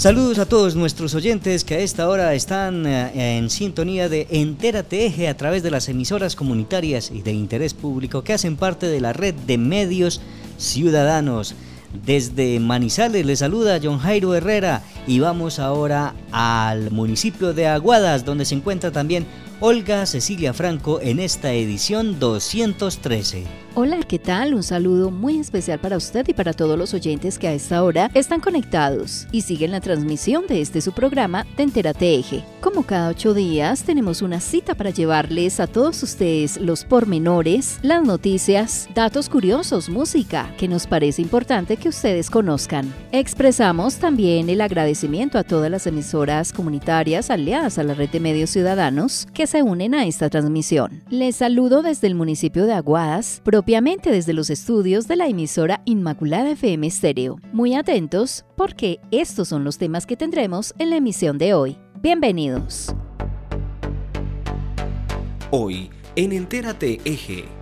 Saludos a todos nuestros oyentes que a esta hora están eh, en sintonía de Entérate Eje a través de las emisoras comunitarias y de interés público que hacen parte de la red de medios ciudadanos. Desde Manizales les saluda John Jairo Herrera y vamos ahora al municipio de Aguadas donde se encuentra también Olga Cecilia Franco en esta edición 213. Hola, ¿qué tal? Un saludo muy especial para usted y para todos los oyentes que a esta hora están conectados y siguen la transmisión de este su programa de Entérate Eje. Como cada ocho días, tenemos una cita para llevarles a todos ustedes los pormenores, las noticias, datos curiosos, música, que nos parece importante que ustedes conozcan. Expresamos también el agradecimiento a todas las emisoras comunitarias aliadas a la red de medios ciudadanos que se unen a esta transmisión. Les saludo desde el municipio de Aguadas, propiamente desde los estudios de la emisora Inmaculada FM Stereo. Muy atentos porque estos son los temas que tendremos en la emisión de hoy. Bienvenidos. Hoy en Entérate Eje.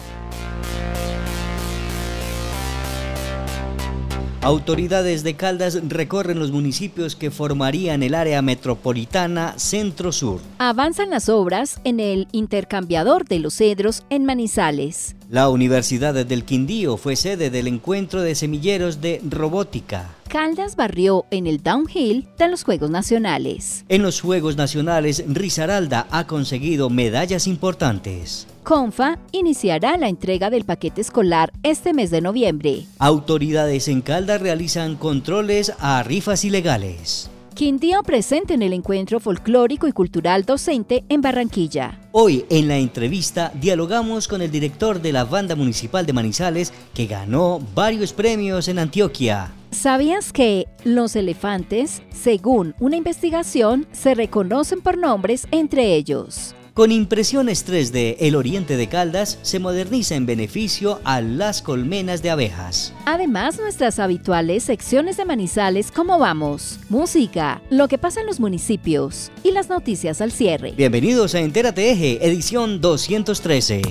Autoridades de Caldas recorren los municipios que formarían el área metropolitana Centro-Sur. Avanzan las obras en el intercambiador de los cedros en Manizales. La Universidad del Quindío fue sede del encuentro de semilleros de robótica. Caldas barrió en el downhill de los Juegos Nacionales. En los Juegos Nacionales, Risaralda ha conseguido medallas importantes. CONFA iniciará la entrega del paquete escolar este mes de noviembre. Autoridades en Caldas realizan controles a rifas ilegales. Quindío presente en el encuentro folclórico y cultural docente en Barranquilla. Hoy en la entrevista dialogamos con el director de la banda municipal de Manizales que ganó varios premios en Antioquia. ¿Sabías que los elefantes, según una investigación, se reconocen por nombres entre ellos? Con impresiones 3D, el Oriente de Caldas se moderniza en beneficio a las colmenas de abejas. Además, nuestras habituales secciones de Manizales ¿Cómo vamos? Música, lo que pasa en los municipios y las noticias al cierre. Bienvenidos a Entérate Eje, edición 213.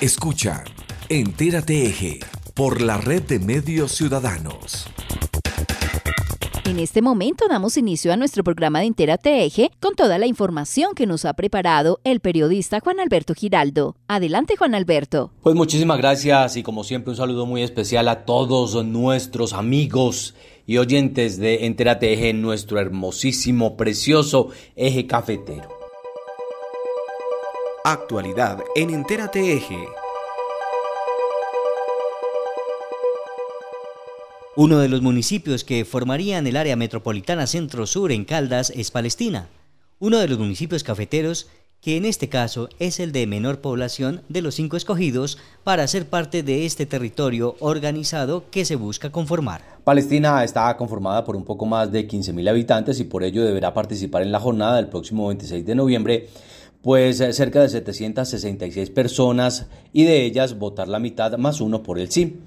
Escucha Entérate Eje por la red de medios ciudadanos. En este momento damos inicio a nuestro programa de Entérate Eje con toda la información que nos ha preparado el periodista Juan Alberto Giraldo. Adelante Juan Alberto. Pues muchísimas gracias y como siempre un saludo muy especial a todos nuestros amigos y oyentes de Entérate Eje en nuestro hermosísimo, precioso eje cafetero. Actualidad en Entérate Eje. Uno de los municipios que formarían el área metropolitana centro-sur en Caldas es Palestina, uno de los municipios cafeteros que en este caso es el de menor población de los cinco escogidos para ser parte de este territorio organizado que se busca conformar. Palestina está conformada por un poco más de 15.000 habitantes y por ello deberá participar en la jornada del próximo 26 de noviembre pues cerca de 766 personas y de ellas votar la mitad más uno por el sí.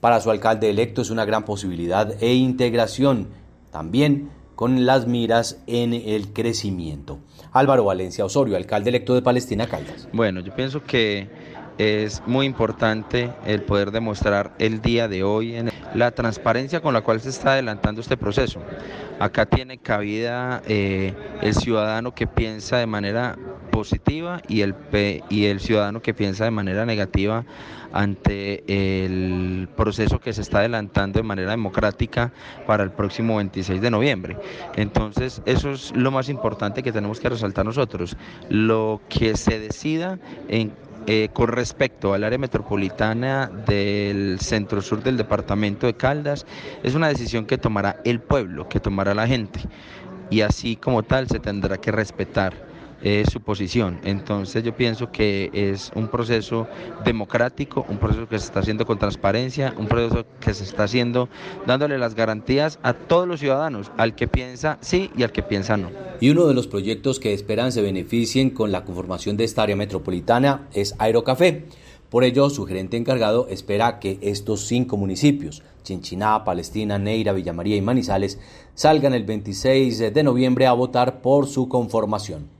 Para su alcalde electo es una gran posibilidad e integración, también con las miras en el crecimiento. Álvaro Valencia Osorio, alcalde electo de Palestina Caldas. Bueno, yo pienso que es muy importante el poder demostrar el día de hoy en la transparencia con la cual se está adelantando este proceso. Acá tiene cabida eh, el ciudadano que piensa de manera positiva y el, y el ciudadano que piensa de manera negativa ante el proceso que se está adelantando de manera democrática para el próximo 26 de noviembre. Entonces, eso es lo más importante que tenemos que resaltar nosotros. Lo que se decida en eh, con respecto al área metropolitana del centro sur del departamento de Caldas, es una decisión que tomará el pueblo, que tomará la gente. Y así como tal se tendrá que respetar su posición. Entonces yo pienso que es un proceso democrático, un proceso que se está haciendo con transparencia, un proceso que se está haciendo dándole las garantías a todos los ciudadanos, al que piensa sí y al que piensa no. Y uno de los proyectos que esperan se beneficien con la conformación de esta área metropolitana es Aerocafé. Por ello, su gerente encargado espera que estos cinco municipios, Chinchiná, Palestina, Neira, Villamaría y Manizales, salgan el 26 de noviembre a votar por su conformación.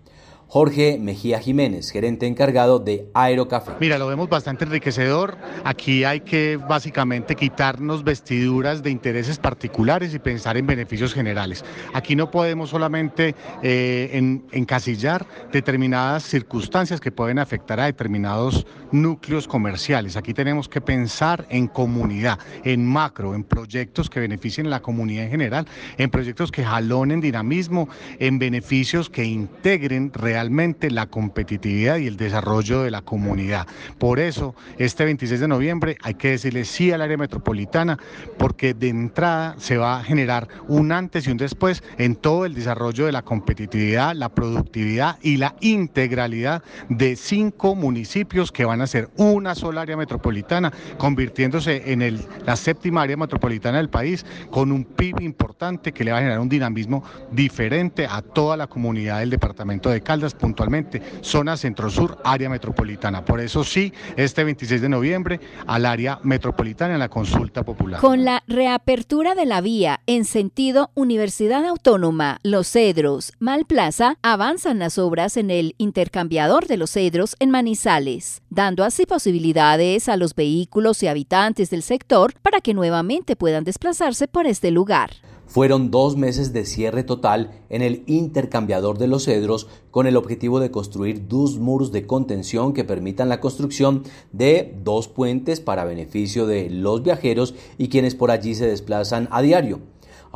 Jorge Mejía Jiménez, gerente encargado de Aerocafé. Mira, lo vemos bastante enriquecedor. Aquí hay que básicamente quitarnos vestiduras de intereses particulares y pensar en beneficios generales. Aquí no podemos solamente eh, encasillar determinadas circunstancias que pueden afectar a determinados núcleos comerciales. Aquí tenemos que pensar en comunidad, en macro, en proyectos que beneficien a la comunidad en general, en proyectos que jalonen dinamismo, en beneficios que integren realmente la competitividad y el desarrollo de la comunidad. Por eso, este 26 de noviembre hay que decirle sí al área metropolitana, porque de entrada se va a generar un antes y un después en todo el desarrollo de la competitividad, la productividad y la integralidad de cinco municipios que van a ser una sola área metropolitana, convirtiéndose en el, la séptima área metropolitana del país, con un PIB importante que le va a generar un dinamismo diferente a toda la comunidad del departamento de Caldas puntualmente, zona centro-sur, área metropolitana. Por eso sí, este 26 de noviembre al área metropolitana en la consulta popular. Con la reapertura de la vía en sentido Universidad Autónoma Los Cedros, Malplaza, avanzan las obras en el intercambiador de los Cedros en Manizales, dando así posibilidades a los vehículos y habitantes del sector para que nuevamente puedan desplazarse por este lugar. Fueron dos meses de cierre total en el intercambiador de los cedros con el objetivo de construir dos muros de contención que permitan la construcción de dos puentes para beneficio de los viajeros y quienes por allí se desplazan a diario.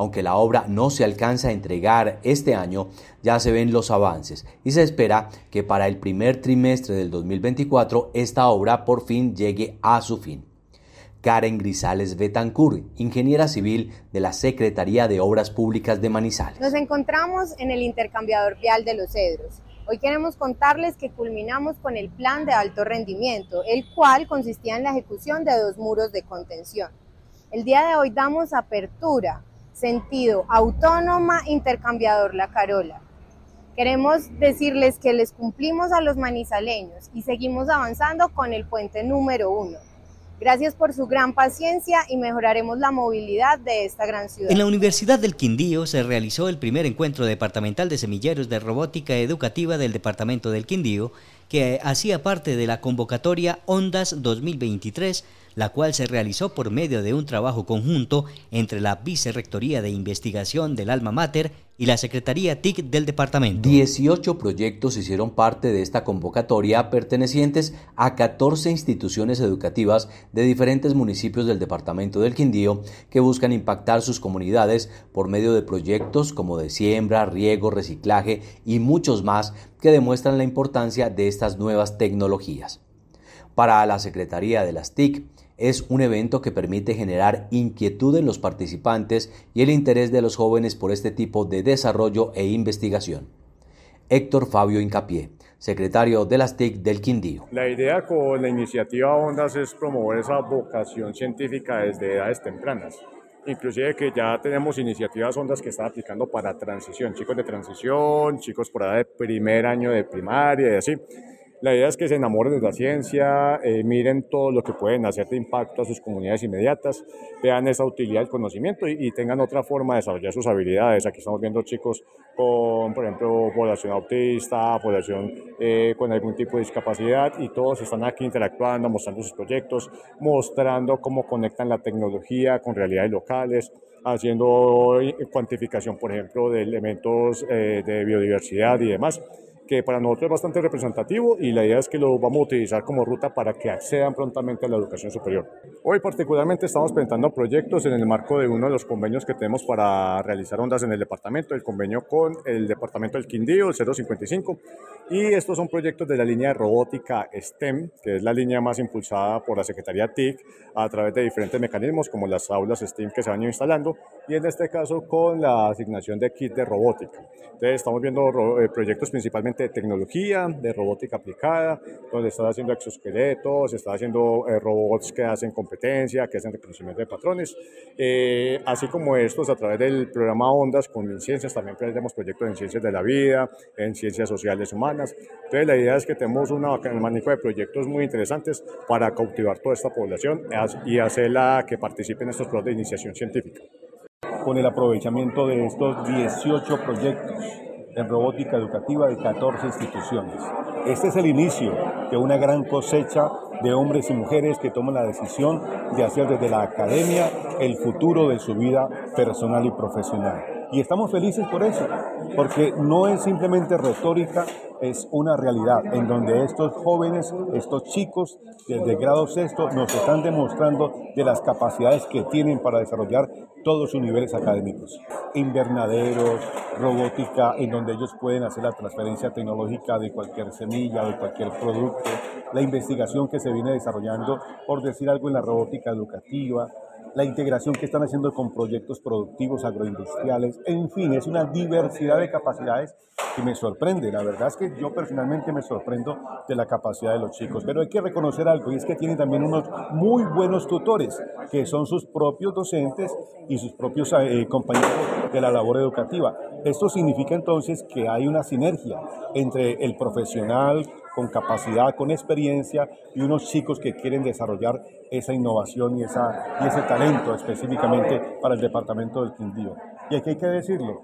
Aunque la obra no se alcanza a entregar este año, ya se ven los avances y se espera que para el primer trimestre del 2024 esta obra por fin llegue a su fin. Karen Grisales Betancur, ingeniera civil de la Secretaría de Obras Públicas de Manizales. Nos encontramos en el intercambiador vial de Los Cedros. Hoy queremos contarles que culminamos con el plan de alto rendimiento, el cual consistía en la ejecución de dos muros de contención. El día de hoy damos apertura, sentido autónoma, intercambiador La Carola. Queremos decirles que les cumplimos a los manizaleños y seguimos avanzando con el puente número uno Gracias por su gran paciencia y mejoraremos la movilidad de esta gran ciudad. En la Universidad del Quindío se realizó el primer encuentro departamental de semilleros de robótica educativa del Departamento del Quindío, que hacía parte de la convocatoria Ondas 2023 la cual se realizó por medio de un trabajo conjunto entre la Vicerrectoría de Investigación del Alma Mater y la Secretaría TIC del departamento. 18 proyectos hicieron parte de esta convocatoria pertenecientes a 14 instituciones educativas de diferentes municipios del departamento del Quindío que buscan impactar sus comunidades por medio de proyectos como de siembra, riego, reciclaje y muchos más que demuestran la importancia de estas nuevas tecnologías. Para la Secretaría de las TIC, es un evento que permite generar inquietud en los participantes y el interés de los jóvenes por este tipo de desarrollo e investigación. Héctor Fabio Incapié, secretario de las TIC del Quindío. La idea con la iniciativa Ondas es promover esa vocación científica desde edades tempranas. Inclusive que ya tenemos iniciativas Ondas que están aplicando para transición, chicos de transición, chicos por edad de primer año de primaria y así. La idea es que se enamoren de la ciencia, eh, miren todo lo que pueden hacer de impacto a sus comunidades inmediatas, vean esa utilidad del conocimiento y, tengan otra forma de desarrollar sus habilidades. Aquí estamos viendo chicos con, por ejemplo, población autista, población eh, con algún tipo de discapacidad y todos están aquí interactuando, mostrando sus proyectos, mostrando cómo conectan la tecnología con realidades locales haciendo cuantificación, por ejemplo, de elementos eh, de biodiversidad y demás que para nosotros es bastante representativo y la idea es que lo vamos a utilizar como ruta para que accedan prontamente a la educación superior. Hoy particularmente estamos presentando proyectos en el marco de uno de los convenios que tenemos para realizar ondas en el departamento, el convenio con el departamento del Quindío, el 055, y estos son proyectos de la línea robótica STEM, que es la línea más impulsada por la Secretaría TIC a través de diferentes mecanismos como las aulas STEM que se van instalando y en este caso con la asignación de kit de robótica. Entonces estamos viendo eh, proyectos principalmente de tecnología, de robótica aplicada, donde están haciendo exoesqueletos, está haciendo eh, robots que hacen competencia, que hacen reconocimiento de patrones, eh, así como estos a través del programa Ondas con MinCiencias, también tenemos proyectos en ciencias de la vida, en ciencias sociales humanas. Entonces la idea es que tenemos una magnitud de proyectos muy interesantes para cautivar toda esta población y hacerla que participe en estos proyectos de iniciación científica. Con el aprovechamiento de estos 18 proyectos en robótica educativa de 14 instituciones. Este es el inicio de una gran cosecha de hombres y mujeres que toman la decisión de hacer desde la academia el futuro de su vida personal y profesional. Y estamos felices por eso, porque no es simplemente retórica, es una realidad en donde estos jóvenes, estos chicos desde grado sexto nos están demostrando de las capacidades que tienen para desarrollar todos sus niveles académicos. Invernaderos, robótica, en donde ellos pueden hacer la transferencia tecnológica de cualquier semilla, de cualquier producto, la investigación que se viene desarrollando, por decir algo, en la robótica educativa, la integración que están haciendo con proyectos productivos agroindustriales, en fin, es una diversidad de capacidades que me sorprende. La verdad es que yo personalmente me sorprendo de la capacidad de los chicos, pero hay que reconocer algo y es que tienen también unos muy buenos tutores, que son sus propios docentes y sus propios eh, compañeros de la labor educativa. Esto significa entonces que hay una sinergia entre el profesional con capacidad, con experiencia y unos chicos que quieren desarrollar esa innovación y, esa, y ese talento específicamente para el departamento del Quindío. Y aquí hay que decirlo,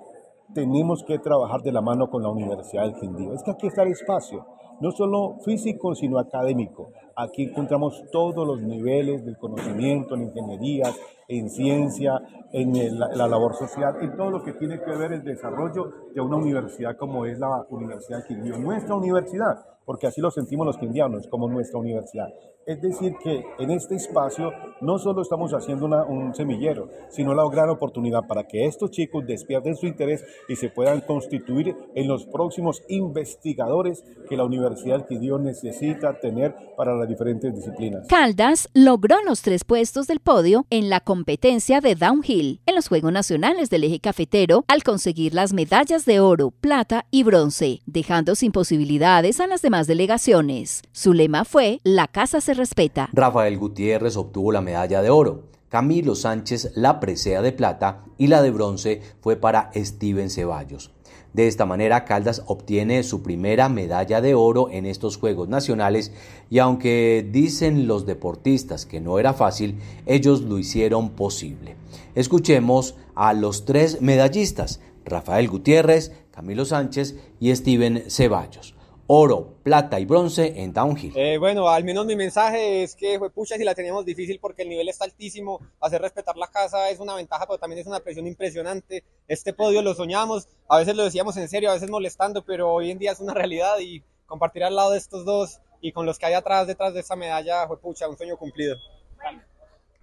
tenemos que trabajar de la mano con la Universidad del Quindío. Es que aquí está el espacio, no solo físico, sino académico. Aquí encontramos todos los niveles del conocimiento en ingeniería, en ciencia, en la, labor social, en todo lo que tiene que ver el desarrollo de una universidad como es la Universidad del Quindío, nuestra universidad, porque así lo sentimos los quindianos como nuestra universidad. Es decir, que en este espacio no solo estamos haciendo un semillero, sino la gran oportunidad para que estos chicos despierten su interés y se puedan constituir en los próximos investigadores que la Universidad del Quindío necesita tener para las diferentes disciplinas. Caldas logró los tres puestos del podio en la competencia de downhill en los Juegos Nacionales del Eje Cafetero al conseguir las medallas de oro, plata y bronce, dejando sin posibilidades a las demás delegaciones. Su lema fue La casa se respeta. Rafael Gutiérrez obtuvo la medalla de oro. Camilo Sánchez la presea de plata y la de bronce fue para Steven Ceballos. De esta manera, Caldas obtiene su primera medalla de oro en estos Juegos Nacionales y aunque dicen los deportistas que no era fácil, ellos lo hicieron posible. Escuchemos a los tres medallistas, Rafael Gutiérrez, Camilo Sánchez y Steven Ceballos oro, plata y bronce en downhill. Eh, bueno, al menos mi mensaje es que fue pucha si la teníamos difícil porque el nivel está altísimo, hacer respetar la casa es una ventaja, pero también es una presión impresionante. Este podio lo soñamos, a veces lo decíamos en serio, a veces molestando, pero hoy en día es una realidad y compartir al lado de estos dos y con los que hay atrás, detrás de esta medalla, fue pucha, un sueño cumplido.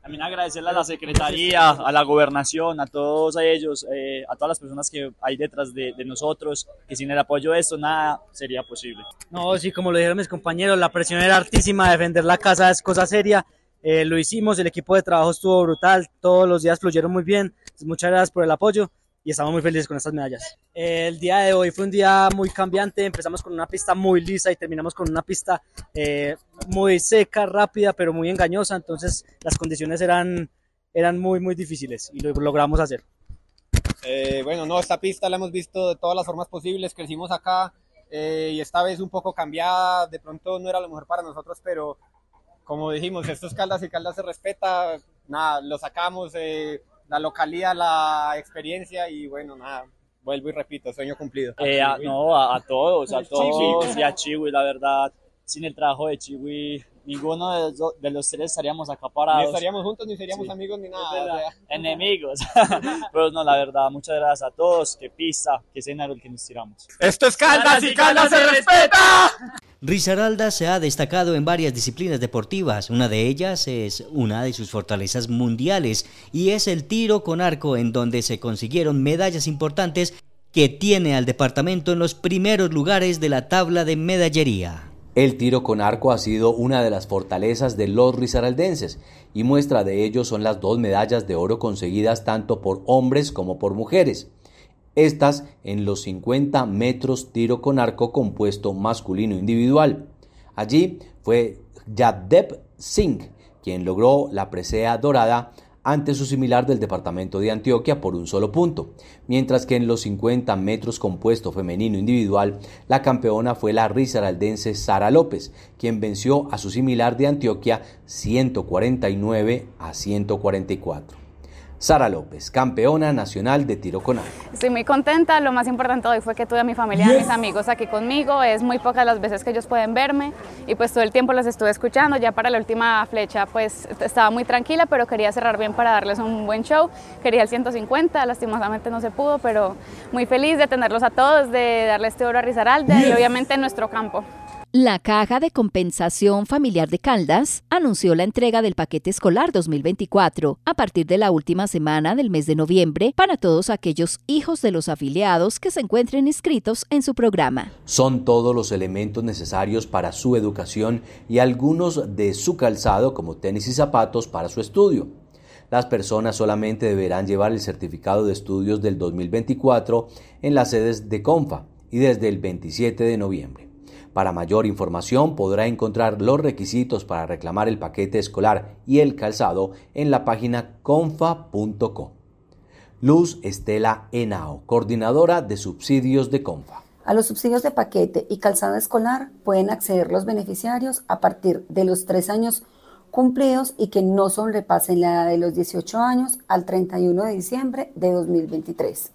También agradecerle a la Secretaría, a la Gobernación, a todos ellos, eh, a todas las personas que hay detrás de, nosotros, que sin el apoyo de esto nada sería posible. No, sí, como lo dijeron mis compañeros, la presión era altísima, defender la casa es cosa seria, eh, lo hicimos, el equipo de trabajo estuvo brutal, todos los días fluyeron muy bien, muchas gracias por el apoyo y estamos muy felices con estas medallas. El día de hoy fue un día muy cambiante, empezamos con una pista muy lisa y terminamos con una pista eh, muy seca, rápida, pero muy engañosa, entonces las condiciones eran, eran muy, muy difíciles y lo logramos hacer. Eh, bueno, no, esta pista la hemos visto de todas las formas posibles, crecimos acá eh, y esta vez un poco cambiada, de pronto no era lo mejor para nosotros, pero como dijimos, estos Caldas y Caldas se respeta, nada, lo sacamos la localidad, la experiencia y bueno, nada, vuelvo y repito, sueño cumplido. Eh, no, a, todos, a todos y a Chiwi, la verdad, sin el trabajo de Chiwi, ninguno de los, tres estaríamos acá parados. Ni estaríamos juntos, ni seríamos amigos, ni nada. Enemigos. Pero no, la verdad, muchas gracias a todos, que pisa, que escenario el que nos tiramos. ¡Esto es Caldas y Caldas se respeta! Risaralda se ha destacado en varias disciplinas deportivas. Una de ellas es una de sus fortalezas mundiales y es el tiro con arco en donde se consiguieron medallas importantes que tiene al departamento en los primeros lugares de la tabla de medallería. El tiro con arco ha sido una de las fortalezas de los risaraldenses y muestra de ello son las dos medallas de oro conseguidas tanto por hombres como por mujeres. estas en los 50 metros tiro con arco compuesto masculino individual. Allí fue Yadep Singh quien logró la presea dorada ante su similar del departamento de Antioquia por un solo punto, mientras que en los 50 metros compuesto femenino individual, la campeona fue la risaraldense Sara López, quien venció a su similar de Antioquia 149 a 144. Sara López, campeona nacional de tiro con arco. Estoy muy contenta, lo más importante hoy fue que tuve a mi familia y a mis amigos aquí conmigo, es muy pocas las veces que ellos pueden verme. Y pues todo el tiempo los estuve escuchando, ya para la última flecha pues estaba muy tranquila, pero quería cerrar bien para darles un buen show, quería el 150, lastimosamente no se pudo, pero muy feliz de tenerlos a todos, de darles este oro a Rizaralde y obviamente en nuestro campo. La Caja de Compensación Familiar de Caldas anunció la entrega del paquete escolar 2024 a partir de la última semana del mes de noviembre para todos aquellos hijos de los afiliados que se encuentren inscritos en su programa. Son todos los elementos necesarios para su educación y algunos de su calzado como tenis y zapatos para su estudio. Las personas solamente deberán llevar el certificado de estudios del 2024 en las sedes de CONFA y desde el 27 de noviembre. Para mayor información podrá encontrar los requisitos para reclamar el paquete escolar y el calzado en la página confa.co. Luz Estela Enao, coordinadora de subsidios de Confa. A los subsidios de paquete y calzado escolar pueden acceder los beneficiarios a partir de los tres años cumplidos y que no sobrepasen la edad de los 18 años al 31 de diciembre de 2023.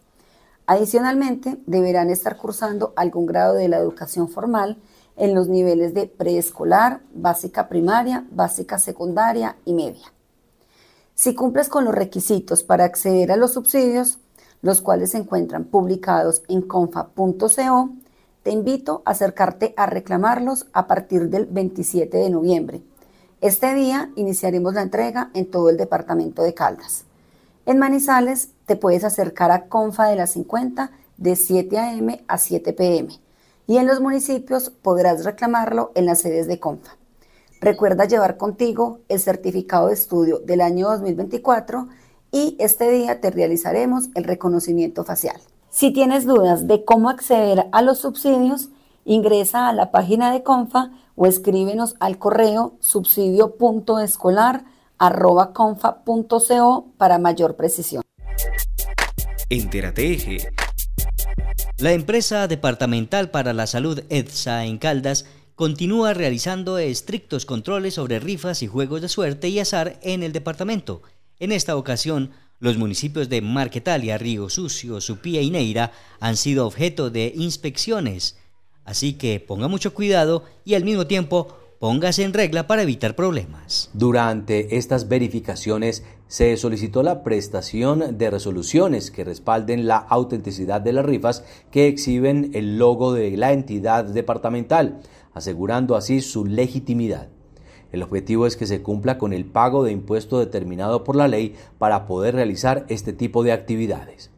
Adicionalmente, deberán estar cursando algún grado de la educación formal en los niveles de preescolar, básica primaria, básica secundaria y media. Si cumples con los requisitos para acceder a los subsidios, los cuales se encuentran publicados en confa.co, te invito a acercarte a reclamarlos a partir del 27 de noviembre. Este día iniciaremos la entrega en todo el departamento de Caldas. En Manizales te puedes acercar a Confa de las 50 de 7 a.m. a 7 p.m y en los municipios podrás reclamarlo en las sedes de CONFA. Recuerda llevar contigo el certificado de estudio del año 2024 y este día te realizaremos el reconocimiento facial. Si tienes dudas de cómo acceder a los subsidios, ingresa a la página de CONFA o escríbenos al correo subsidio.escolar.confa.co para mayor precisión. Entérate la empresa departamental para la salud EDSA en Caldas continúa realizando estrictos controles sobre rifas y juegos de suerte y azar en el departamento. En esta ocasión, los municipios de Marquetalia, Río Sucio, Supía y Neira han sido objeto de inspecciones. Así que ponga mucho cuidado y al mismo tiempo póngase en regla para evitar problemas. Durante estas verificaciones se solicitó la prestación de resoluciones que respalden la autenticidad de las rifas que exhiben el logo de la entidad departamental, asegurando así su legitimidad. El objetivo es que se cumpla con el pago de impuesto determinado por la ley para poder realizar este tipo de actividades.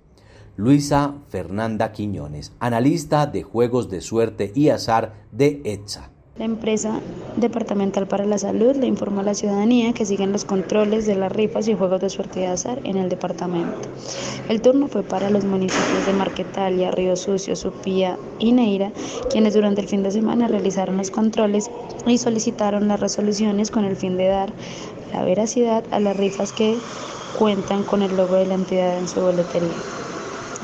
Luisa Fernanda Quiñones, analista de juegos de suerte y azar de ETSA. La empresa departamental para la salud le informa a la ciudadanía que siguen los controles de las rifas y juegos de suerte de azar en el departamento. El turno fue para los municipios de Marquetalia, Río Sucio, Supía y Neira, quienes durante el fin de semana realizaron los controles y solicitaron las resoluciones con el fin de dar la veracidad a las rifas que cuentan con el logo de la entidad en su boletería.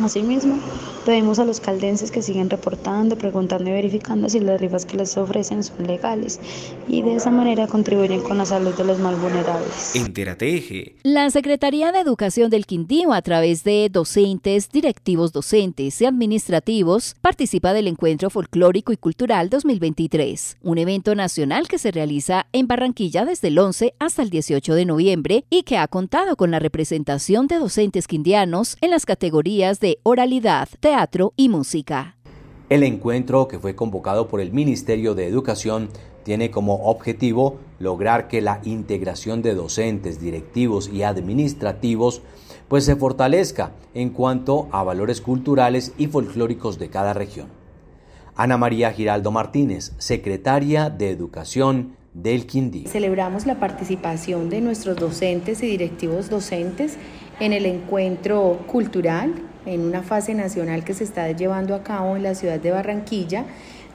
Asimismo, Pedimos a los caldenses que siguen reportando, preguntando y verificando si las rifas que les ofrecen son legales y de esa manera contribuyen con la salud de los más vulnerables. Entérate La Secretaría de Educación del Quindío, a través de docentes, directivos docentes y administrativos, participa del Encuentro Folclórico y Cultural 2023, un evento nacional que se realiza en Barranquilla desde el 11 hasta el 18 de noviembre y que ha contado con la representación de docentes quindianos en las categorías de oralidad, teatro, teatro y música. El encuentro, que fue convocado por el Ministerio de Educación, tiene como objetivo lograr que la integración de docentes, directivos y administrativos pues se fortalezca en cuanto a valores culturales y folclóricos de cada región. Ana María Giraldo Martínez, secretaria de Educación del Quindío. Celebramos la participación de nuestros docentes y directivos docentes en el encuentro cultural en una fase nacional que se está llevando a cabo en la ciudad de Barranquilla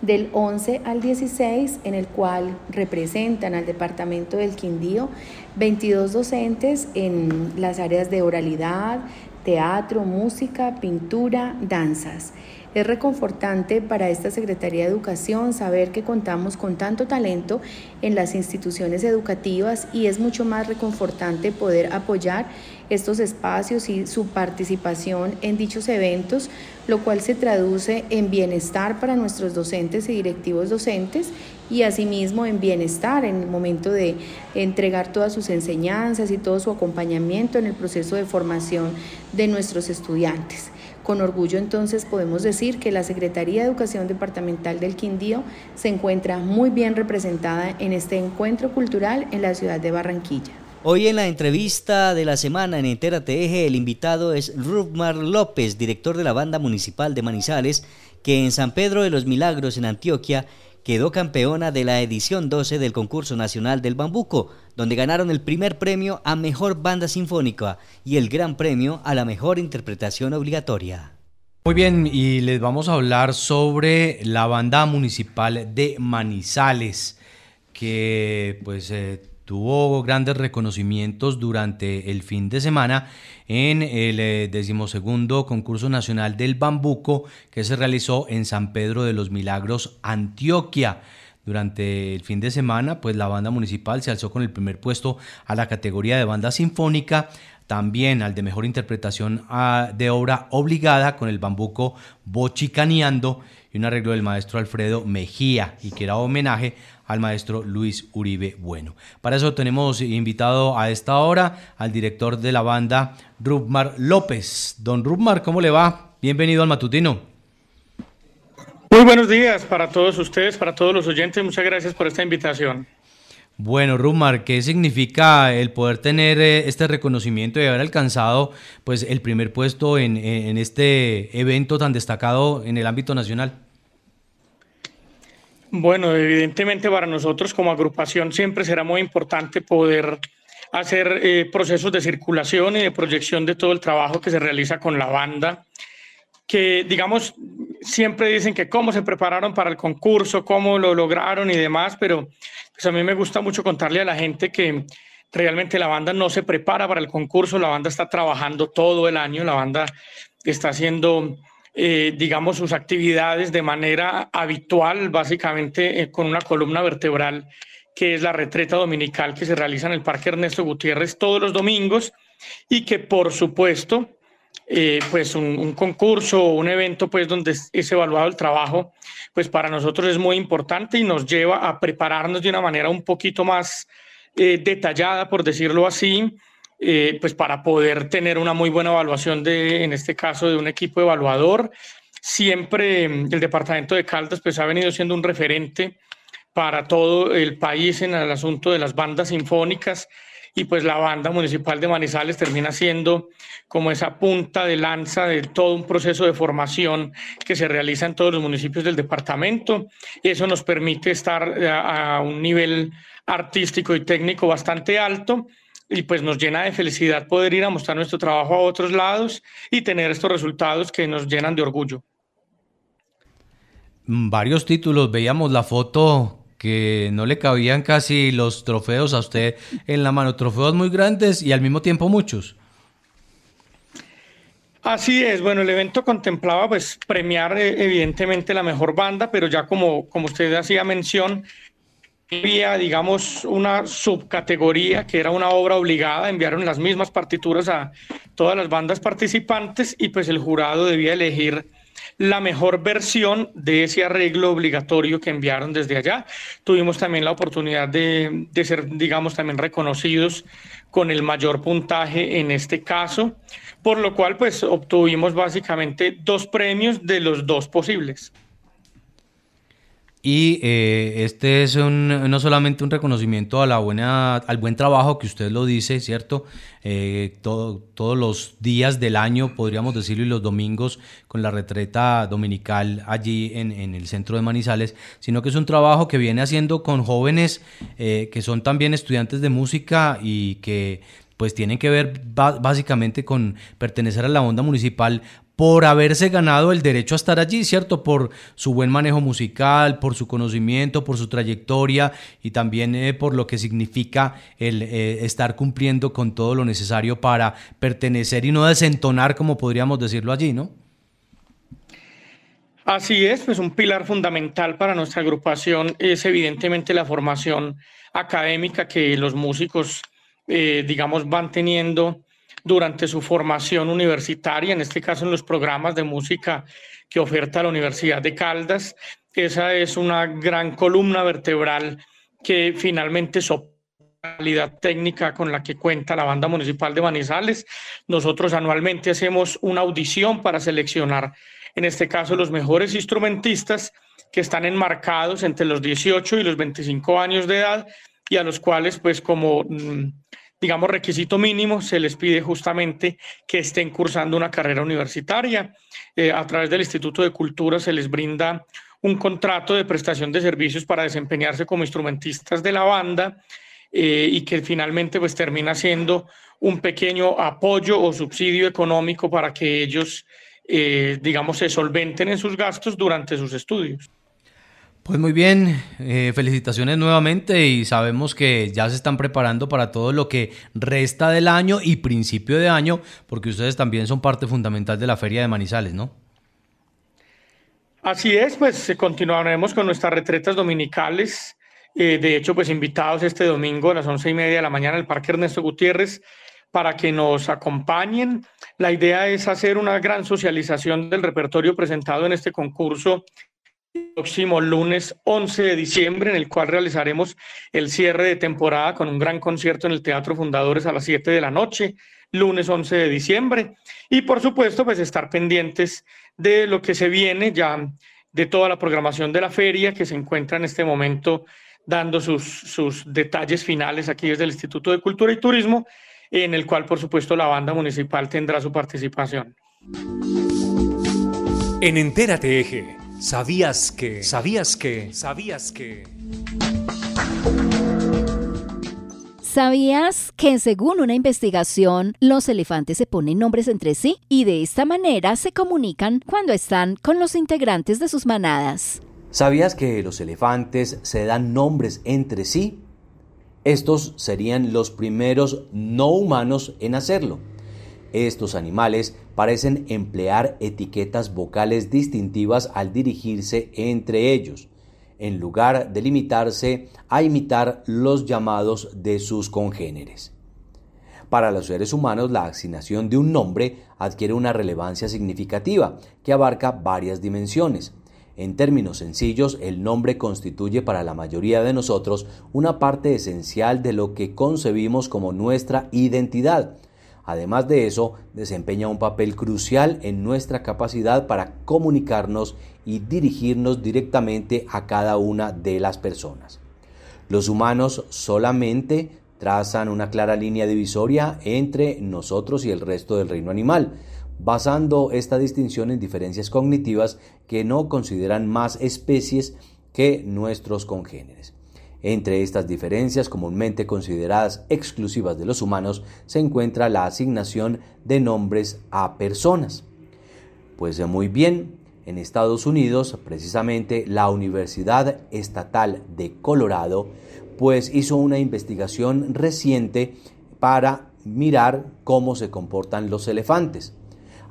del 11 al 16, en el cual representan al departamento del Quindío 22 docentes en las áreas de oralidad, teatro, música, pintura, danzas. Es reconfortante para esta Secretaría de Educación saber que contamos con tanto talento en las instituciones educativas y es mucho más reconfortante poder apoyar estos espacios y su participación en dichos eventos, lo cual se traduce en bienestar para nuestros docentes y directivos docentes y asimismo en bienestar en el momento de entregar todas sus enseñanzas y todo su acompañamiento en el proceso de formación de nuestros estudiantes. Con orgullo entonces podemos decir que la Secretaría de Educación Departamental del Quindío se encuentra muy bien representada en este encuentro cultural en la ciudad de Barranquilla. Hoy en la entrevista de la semana en Entera Eje el invitado es Rubmar López, director de la banda municipal de Manizales, que en San Pedro de los Milagros, en Antioquia, quedó campeona de la edición 12 del concurso nacional del Bambuco, donde ganaron el primer premio a Mejor Banda Sinfónica y el gran premio a la Mejor Interpretación Obligatoria. Muy bien, y les vamos a hablar sobre la banda municipal de Manizales, que pues eh, tuvo grandes reconocimientos durante el fin de semana en el eh, decimosegundo concurso nacional del bambuco que se realizó en San Pedro de los Milagros, Antioquia. Durante el fin de semana, pues la banda municipal se alzó con el primer puesto a la categoría de banda sinfónica, también al de mejor interpretación ah, de obra obligada con el bambuco Bochicaneando y un arreglo del maestro Alfredo Mejía y que era homenaje al maestro Luis Uribe Bueno. Para eso tenemos invitado a esta hora al director de la banda, Rubmar López. Don Rubmar, ¿cómo le va? Bienvenido al matutino. Muy buenos días para todos ustedes, para todos los oyentes. Muchas gracias por esta invitación. Bueno, Rumar, ¿qué significa el poder tener eh, este reconocimiento y haber alcanzado pues, el primer puesto en, en este evento tan destacado en el ámbito nacional? Bueno, evidentemente para nosotros como agrupación siempre será muy importante poder hacer eh, procesos de circulación y de proyección de todo el trabajo que se realiza con la banda, que digamos, siempre dicen que cómo se prepararon para el concurso, cómo lo lograron y demás, pero pues a mí me gusta mucho contarle a la gente que realmente la banda no se prepara para el concurso, la banda está trabajando todo el año, la banda está haciendo eh, digamos, sus actividades de manera habitual, básicamente eh, con una columna vertebral que es la retreta dominical que se realiza en el Parque Ernesto Gutiérrez todos los domingos y que por supuesto, eh, pues un, un, concurso un evento pues donde es evaluado el trabajo, pues para nosotros es muy importante y nos lleva a prepararnos de una manera un poquito más detallada, por decirlo así, eh, pues para poder tener una muy buena evaluación de, en este caso, de un equipo evaluador. Siempre mm, el departamento de Caldas pues ha venido siendo un referente para todo el país en el asunto de las bandas sinfónicas y pues la banda municipal de Manizales termina siendo como esa punta de lanza de todo un proceso de formación que se realiza en todos los municipios del departamento. Y eso nos permite estar a un nivel artístico y técnico bastante alto y pues nos llena de felicidad poder ir a mostrar nuestro trabajo a otros lados y tener estos resultados que nos llenan de orgullo. Mm, varios títulos, veíamos la foto que no le cabían casi los trofeos a usted en la mano, trofeos muy grandes y al mismo tiempo muchos. Así es, bueno, el evento contemplaba pues premiar eh, evidentemente la mejor banda, pero ya como, como usted hacía mención, había, digamos, una subcategoría que era una obra obligada, enviaron las mismas partituras a todas las bandas participantes y pues el jurado debía elegir la mejor versión de ese arreglo obligatorio que enviaron desde allá. Tuvimos también la oportunidad de, ser, digamos, también reconocidos con el mayor puntaje en este caso, por lo cual pues obtuvimos básicamente dos premios de los dos posibles. Y eh, este es un, no solamente un reconocimiento a la buena, al buen trabajo que usted lo dice, ¿cierto? Eh, todo, todos los días del año, podríamos decirlo, y los domingos con la retreta dominical allí en, en el centro de Manizales, sino que es un trabajo que viene haciendo con jóvenes eh, que son también estudiantes de música y que pues tienen que ver básicamente con pertenecer a la onda municipal por haberse ganado el derecho a estar allí, ¿cierto? Por su buen manejo musical, por su conocimiento, por su trayectoria y también eh, por lo que significa el eh, estar cumpliendo con todo lo necesario para pertenecer y no desentonar, como podríamos decirlo allí, ¿no? Así es, pues un pilar fundamental para nuestra agrupación es evidentemente la formación académica que los músicos, eh, digamos, van teniendo durante su formación universitaria, en este caso en los programas de música que oferta la Universidad de Caldas. Esa es una gran columna vertebral que finalmente soporta calidad técnica con la que cuenta la banda municipal de Manizales. Nosotros anualmente hacemos una audición para seleccionar, en este caso, los mejores instrumentistas que están enmarcados entre los 18 y los 25 años de edad y a los cuales, pues como mm, digamos, requisito mínimo, se les pide justamente que estén cursando una carrera universitaria. Eh, a través del Instituto de Cultura se les brinda un contrato de prestación de servicios para desempeñarse como instrumentistas de la banda eh, y que finalmente pues termina siendo un pequeño apoyo o subsidio económico para que ellos, eh, digamos, se solventen en sus gastos durante sus estudios. Pues muy bien, eh, felicitaciones nuevamente y sabemos que ya se están preparando para todo lo que resta del año y principio de año, porque ustedes también son parte fundamental de la Feria de Manizales, ¿no? Así es, pues continuaremos con nuestras retretas dominicales. Eh, de hecho, pues invitados este domingo a las once y media de la mañana al Parque Ernesto Gutiérrez para que nos acompañen. La idea es hacer una gran socialización del repertorio presentado en este concurso próximo lunes 11 de diciembre, en el cual realizaremos el cierre de temporada con un gran concierto en el Teatro Fundadores a las 7 de la noche, lunes 11 de diciembre. Y por supuesto, pues estar pendientes de lo que se viene ya, de toda la programación de la feria que se encuentra en este momento dando sus, sus detalles finales aquí desde el Instituto de Cultura y Turismo, en el cual, por supuesto, la banda municipal tendrá su participación. En Entérate Eje ¿Sabías que? ¿Sabías que? ¿Sabías que? ¿Sabías que según una investigación los elefantes se ponen nombres entre sí y de esta manera se comunican cuando están con los integrantes de sus manadas? ¿Sabías que los elefantes se dan nombres entre sí? Estos serían los primeros no humanos en hacerlo. Estos animales parecen emplear etiquetas vocales distintivas al dirigirse entre ellos, en lugar de limitarse a imitar los llamados de sus congéneres. Para los seres humanos, la asignación de un nombre adquiere una relevancia significativa que abarca varias dimensiones. En términos sencillos, el nombre constituye para la mayoría de nosotros una parte esencial de lo que concebimos como nuestra identidad, Además de eso, desempeña un papel crucial en nuestra capacidad para comunicarnos y dirigirnos directamente a cada una de las personas. Los humanos solamente trazan una clara línea divisoria entre nosotros y el resto del reino animal, basando esta distinción en diferencias cognitivas que no consideran más especies que nuestros congéneres. Entre estas diferencias comúnmente consideradas exclusivas de los humanos se encuentra la asignación de nombres a personas. Pues muy bien, en Estados Unidos, precisamente la Universidad Estatal de Colorado, pues hizo una investigación reciente para mirar cómo se comportan los elefantes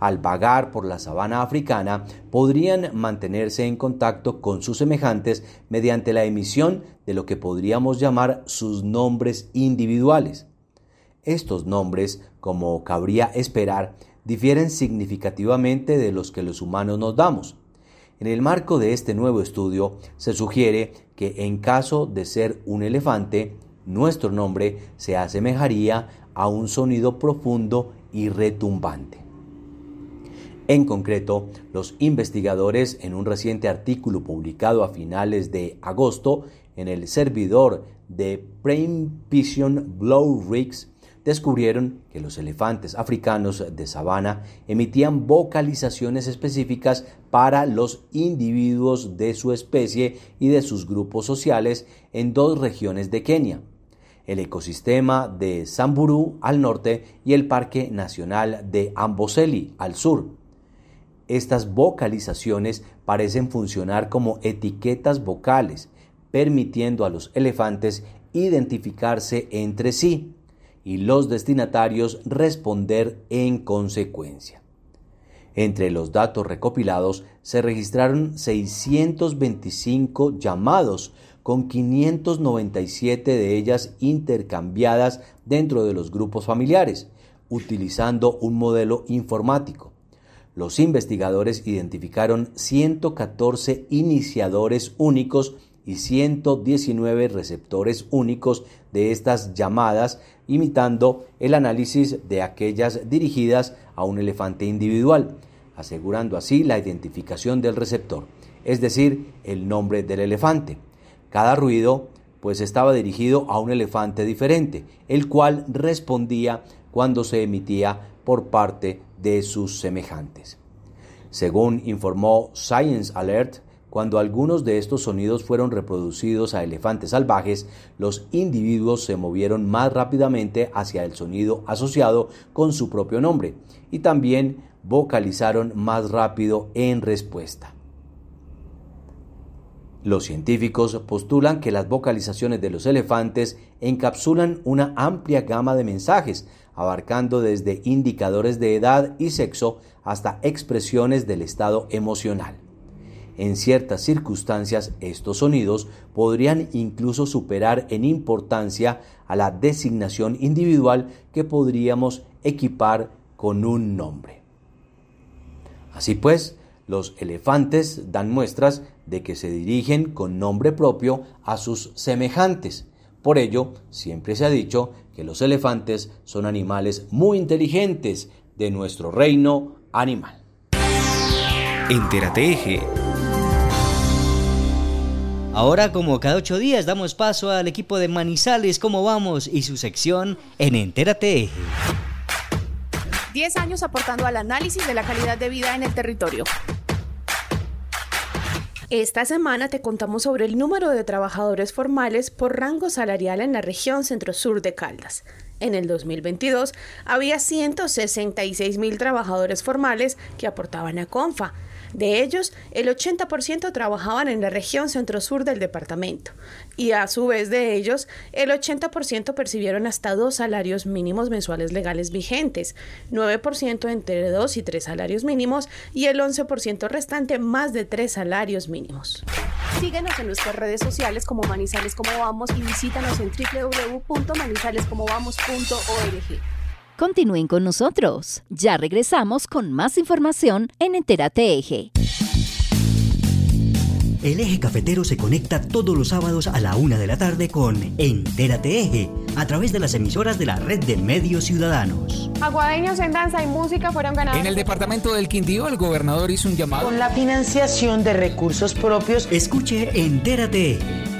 al vagar por la sabana africana, podrían mantenerse en contacto con sus semejantes mediante la emisión de lo que podríamos llamar sus nombres individuales. Estos nombres, como cabría esperar, difieren significativamente de los que los humanos nos damos. En el marco de este nuevo estudio, se sugiere que en caso de ser un elefante, nuestro nombre se asemejaría a un sonido profundo y retumbante. En concreto, los investigadores en un reciente artículo publicado a finales de agosto en el servidor de Vision Blow Rigs descubrieron que los elefantes africanos de sabana emitían vocalizaciones específicas para los individuos de su especie y de sus grupos sociales en dos regiones de Kenia, el ecosistema de Samburu al norte y el Parque Nacional de Amboseli al sur. Estas vocalizaciones parecen funcionar como etiquetas vocales, permitiendo a los elefantes identificarse entre sí y los destinatarios responder en consecuencia. Entre los datos recopilados se registraron 625 llamados, con 597 de ellas intercambiadas dentro de los grupos familiares, utilizando un modelo informático. Los investigadores identificaron 114 iniciadores únicos y 119 receptores únicos de estas llamadas, imitando el análisis de aquellas dirigidas a un elefante individual, asegurando así la identificación del receptor, es decir, el nombre del elefante. Cada ruido pues estaba dirigido a un elefante diferente, el cual respondía cuando se emitía por parte de sus semejantes. Según informó Science Alert, cuando algunos de estos sonidos fueron reproducidos a elefantes salvajes, los individuos se movieron más rápidamente hacia el sonido asociado con su propio nombre y también vocalizaron más rápido en respuesta. Los científicos postulan que las vocalizaciones de los elefantes encapsulan una amplia gama de mensajes, abarcando desde indicadores de edad y sexo hasta expresiones del estado emocional. En ciertas circunstancias, estos sonidos podrían incluso superar en importancia a la designación individual que podríamos equipar con un nombre. Así pues, los elefantes dan muestras de que se dirigen con nombre propio a sus semejantes. Por ello, siempre se ha dicho que los elefantes son animales muy inteligentes de nuestro reino animal. Entérate Eje Ahora, como cada ocho días, damos paso al equipo de Manizales, ¿cómo vamos? Y su sección en Entérate Eje. Diez años aportando al análisis de la calidad de vida en el territorio. Esta semana te contamos sobre el número de trabajadores formales por rango salarial en la región centro-sur de Caldas. En el 2022 había 166 mil trabajadores formales que aportaban a CONFA, de ellos, el 80% trabajaban en la región centro-sur del departamento y a su vez de ellos, el 80% percibieron hasta dos salarios mínimos mensuales legales vigentes, 9% entre dos y tres salarios mínimos y el 11% restante más de tres salarios mínimos. Síguenos en nuestras redes sociales como Manizales Como Vamos y visítanos en www.manizalescomovamos.org. Continúen con nosotros. Ya regresamos con más información en Entérate Eje. El eje cafetero se conecta todos los sábados a la una de la tarde con Entérate Eje, a través de las emisoras de la red de medios ciudadanos. Aguadeños en danza y música fueron ganados. En el departamento del Quindío, el gobernador hizo un llamado. Con la financiación de recursos propios. Escuche Entérate Eje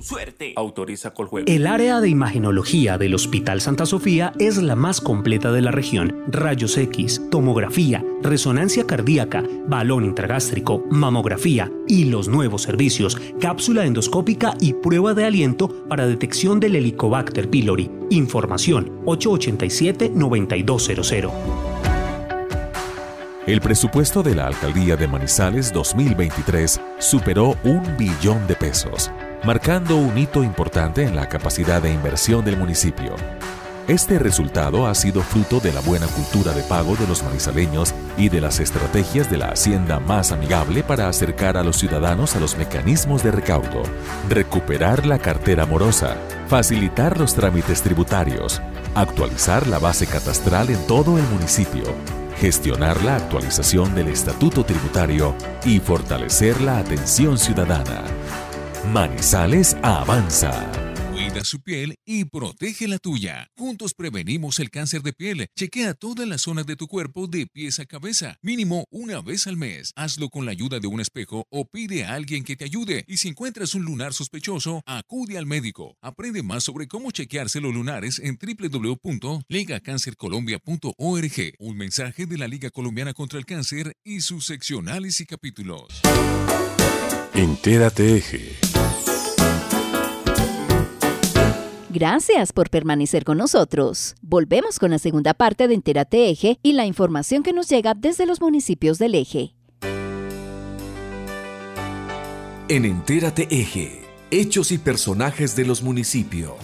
Su suerte. Autoriza Coljuego. El área de imagenología del Hospital Santa Sofía es la más completa de la región. Rayos X, tomografía, resonancia cardíaca, balón intragástrico, mamografía y los nuevos servicios, cápsula endoscópica y prueba de aliento para detección del Helicobacter pylori. Información 887-9200. El presupuesto de la Alcaldía de Manizales 2023 superó un billón de pesos, marcando un hito importante en la capacidad de inversión del municipio. Este resultado ha sido fruto de la buena cultura de pago de los manizaleños y de las estrategias de la Hacienda más amigable para acercar a los ciudadanos a los mecanismos de recaudo, recuperar la cartera morosa, facilitar los trámites tributarios, actualizar la base catastral en todo el municipio, gestionar la actualización del estatuto tributario y fortalecer la atención ciudadana. Manizales avanza. Cuida su piel y protege la tuya. Juntos prevenimos el cáncer de piel. Chequea todas las zonas de tu cuerpo de pies a cabeza, mínimo una vez al mes. Hazlo con la ayuda de un espejo o pide a alguien que te ayude. Y si encuentras un lunar sospechoso, acude al médico. Aprende más sobre cómo chequearse los lunares en www.ligacancercolombia.org. Un mensaje de la Liga Colombiana contra el Cáncer y sus seccionales y capítulos. Entérate Eje. Gracias por permanecer con nosotros. Volvemos con la segunda parte de Entérate Eje y la información que nos llega desde los municipios del Eje. En Entérate Eje, hechos y personajes de los municipios.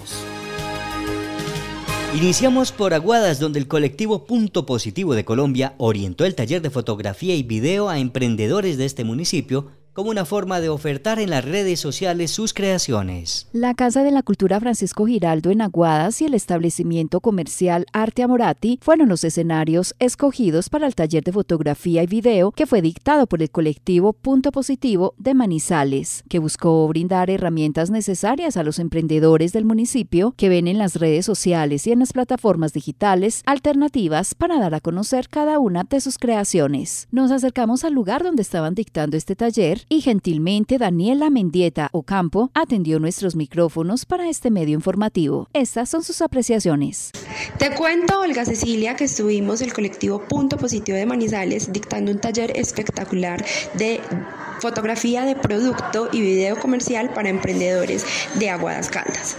Iniciamos por Aguadas, donde el colectivo Punto Positivo de Colombia orientó el taller de fotografía y video a emprendedores de este municipio como una forma de ofertar en las redes sociales sus creaciones. La Casa de la Cultura Francisco Giraldo en Aguadas y el establecimiento comercial Arte Amorati fueron los escenarios escogidos para el taller de fotografía y video que fue dictado por el colectivo Punto Positivo de Manizales, que buscó brindar herramientas necesarias a los emprendedores del municipio que ven en las redes sociales y en las plataformas digitales alternativas para dar a conocer cada una de sus creaciones. Nos acercamos al lugar donde estaban dictando este taller y gentilmente Daniela Mendieta Ocampo atendió nuestros micrófonos para este medio informativo. Estas son sus apreciaciones. Te cuento, Olga Cecilia, que estuvimos el colectivo Punto Positivo de Manizales dictando un taller espectacular de fotografía de producto y video comercial para emprendedores de Aguadas Caldas.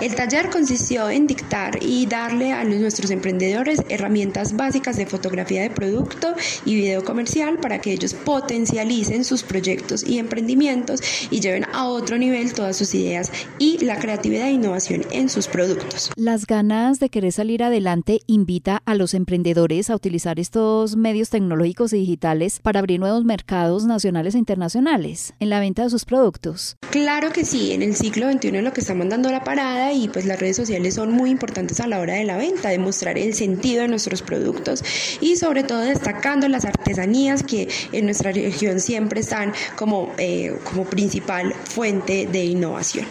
El taller consistió en dictar y darle a nuestros emprendedores herramientas básicas de fotografía de producto y video comercial para que ellos potencialicen sus proyectos y emprendimientos y lleven a otro nivel todas sus ideas y la creatividad e innovación en sus productos. Las ganas de querer salir adelante invita a los emprendedores a utilizar estos medios tecnológicos y digitales para abrir nuevos mercados nacionales e internacionales en la venta de sus productos. Claro que sí, en el siglo XXI lo que está mandando la parada y pues las redes sociales son muy importantes a la hora de la venta, de mostrar el sentido de nuestros productos y sobre todo destacando las artesanías que en nuestra región siempre están como, eh, como principal fuente de innovación.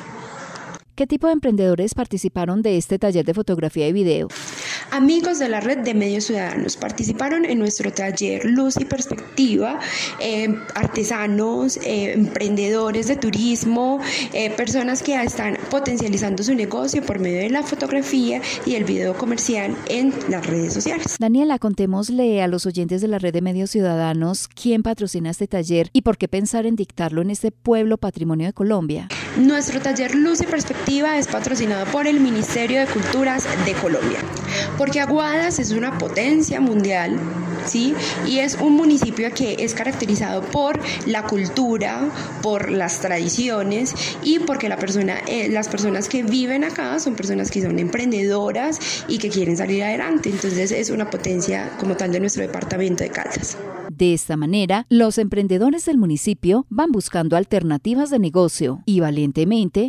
¿Qué tipo de emprendedores participaron de este taller de fotografía y video? Amigos de la red de medios ciudadanos participaron en nuestro taller Luz y Perspectiva, eh, artesanos, eh, emprendedores de turismo, eh, personas que están potencializando su negocio por medio de la fotografía y el video comercial en las redes sociales. Daniela, contémosle a los oyentes de la red de medios ciudadanos quién patrocina este taller y por qué pensar en dictarlo en este pueblo patrimonio de Colombia. Nuestro taller Luz y Perspectiva es patrocinado por el Ministerio de Culturas de Colombia porque Aguadas es una potencia mundial, ¿sí? Y es un municipio que es caracterizado por la cultura, por las tradiciones y porque la persona, eh, las personas que viven acá son personas que son emprendedoras y que quieren salir adelante. Entonces es una potencia como tal de nuestro departamento de Caldas. De esta manera, los emprendedores del municipio van buscando alternativas de negocio y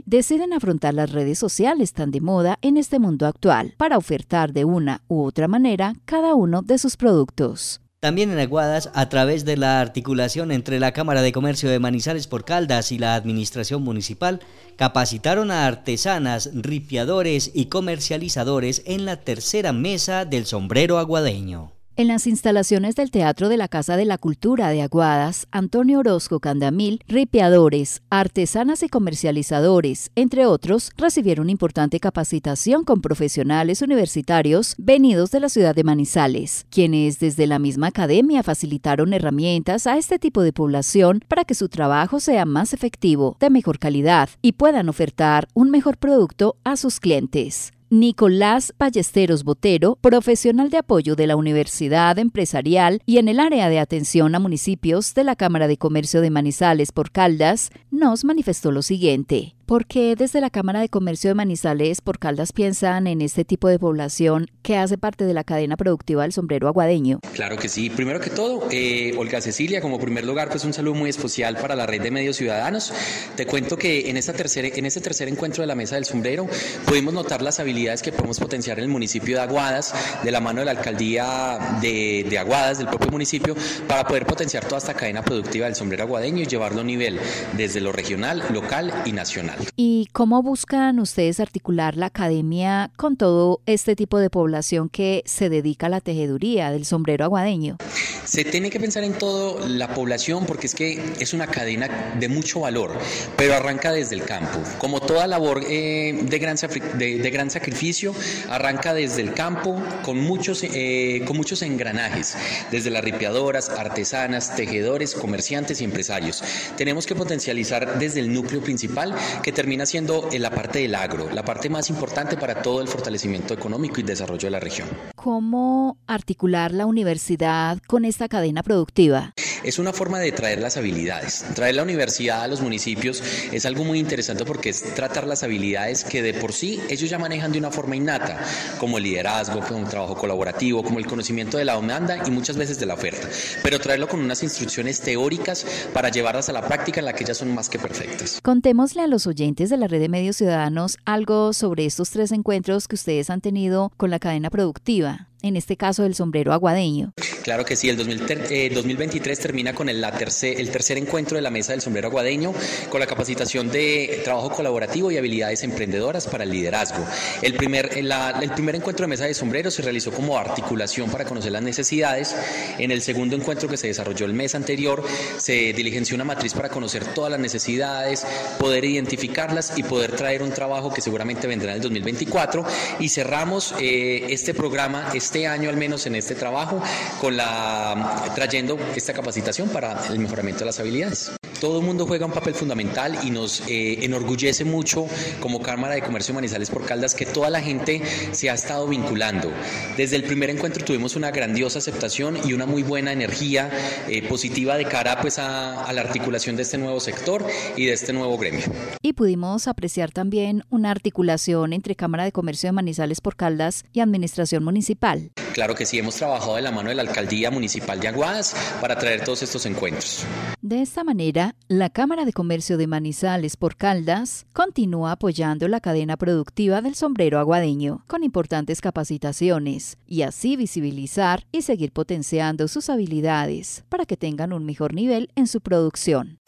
deciden afrontar las redes sociales tan de moda en este mundo actual para ofertar de una u otra manera cada uno de sus productos. También en Aguadas, a través de la articulación entre la Cámara de Comercio de Manizales por Caldas y la Administración Municipal, capacitaron a artesanas, ripiadores y comercializadores en la tercera mesa del sombrero aguadeño. En las instalaciones del Teatro de la Casa de la Cultura de Aguadas, Antonio Orozco Candamil, ripiadores, artesanas y comercializadores, entre otros, recibieron importante capacitación con profesionales universitarios venidos de la ciudad de Manizales, quienes desde la misma academia facilitaron herramientas a este tipo de población para que su trabajo sea más efectivo, de mejor calidad y puedan ofertar un mejor producto a sus clientes. Nicolás Ballesteros Botero, profesional de apoyo de la Universidad Empresarial y en el área de atención a municipios de la Cámara de Comercio de Manizales por Caldas, nos manifestó lo siguiente. ¿Por qué desde la Cámara de Comercio de Manizales por Caldas piensan en este tipo de población que hace parte de la cadena productiva del sombrero aguadeño? Claro que sí. Primero que todo, eh, Olga Cecilia, como primer lugar, pues un saludo muy especial para la red de medios ciudadanos. Te cuento que en, esta tercera, en este tercer encuentro de la Mesa del Sombrero pudimos notar las habilidades que podemos potenciar en el municipio de Aguadas, de la mano de la alcaldía de, de Aguadas, del propio municipio, para poder potenciar toda esta cadena productiva del sombrero aguadeño y llevarlo a nivel desde lo regional, local y nacional. ¿Y cómo buscan ustedes articular la academia con todo este tipo de población que se dedica a la tejeduría del sombrero aguadeño? Se tiene que pensar en toda la población porque es que es una cadena de mucho valor, pero arranca desde el campo. Como toda labor eh, de, gran, de, gran, sacrificio, arranca desde el campo con muchos, eh, con muchos engranajes, desde las ripiadoras, artesanas, tejedores, comerciantes y empresarios. Tenemos que potencializar desde el núcleo principal que termina siendo en la parte del agro, la parte más importante para todo el fortalecimiento económico y desarrollo de la región. ¿Cómo articular la universidad con esta cadena productiva? Es una forma de traer las habilidades. Traer la universidad a los municipios es algo muy interesante porque es tratar las habilidades que de por sí ellos ya manejan de una forma innata, como el liderazgo, como el trabajo colaborativo, como el conocimiento de la demanda y muchas veces de la oferta. Pero traerlo con unas instrucciones teóricas para llevarlas a la práctica en la que ellas son más que perfectas. Contémosle a los oyentes de la red de medios ciudadanos algo sobre estos tres encuentros que ustedes han tenido con la cadena productiva en este caso del sombrero aguadeño. Claro que sí, el 2023 eh, termina con el, tercer, el tercer encuentro de la Mesa del Sombrero Aguadeño, con la capacitación de trabajo colaborativo y habilidades emprendedoras para el liderazgo. El primer, el primer encuentro de Mesa de Sombrero se realizó como articulación para conocer las necesidades. En el segundo encuentro que se desarrolló el mes anterior, se diligenció una matriz para conocer todas las necesidades, poder identificarlas y poder traer un trabajo que seguramente vendrá en el 2024. Y cerramos eh, este programa, este año al menos en este trabajo, con la trayendo esta capacitación para el mejoramiento de las habilidades. Todo el mundo juega un papel fundamental y nos eh, enorgullece mucho como Cámara de Comercio Manizales por Caldas que toda la gente se ha estado vinculando. Desde el primer encuentro tuvimos una grandiosa aceptación y una muy buena energía eh, positiva de cara pues, a, a la articulación de este nuevo sector y de este nuevo gremio. Y pudimos apreciar también una articulación entre Cámara de Comercio de Manizales por Caldas y Administración Municipal. Claro que sí, hemos trabajado de la mano de la Alcaldía Municipal de Aguadas para traer todos estos encuentros. De esta manera, la Cámara de Comercio de Manizales por Caldas continúa apoyando la cadena productiva del sombrero aguadeño con importantes capacitaciones y así visibilizar y seguir potenciando sus habilidades para que tengan un mejor nivel en su producción.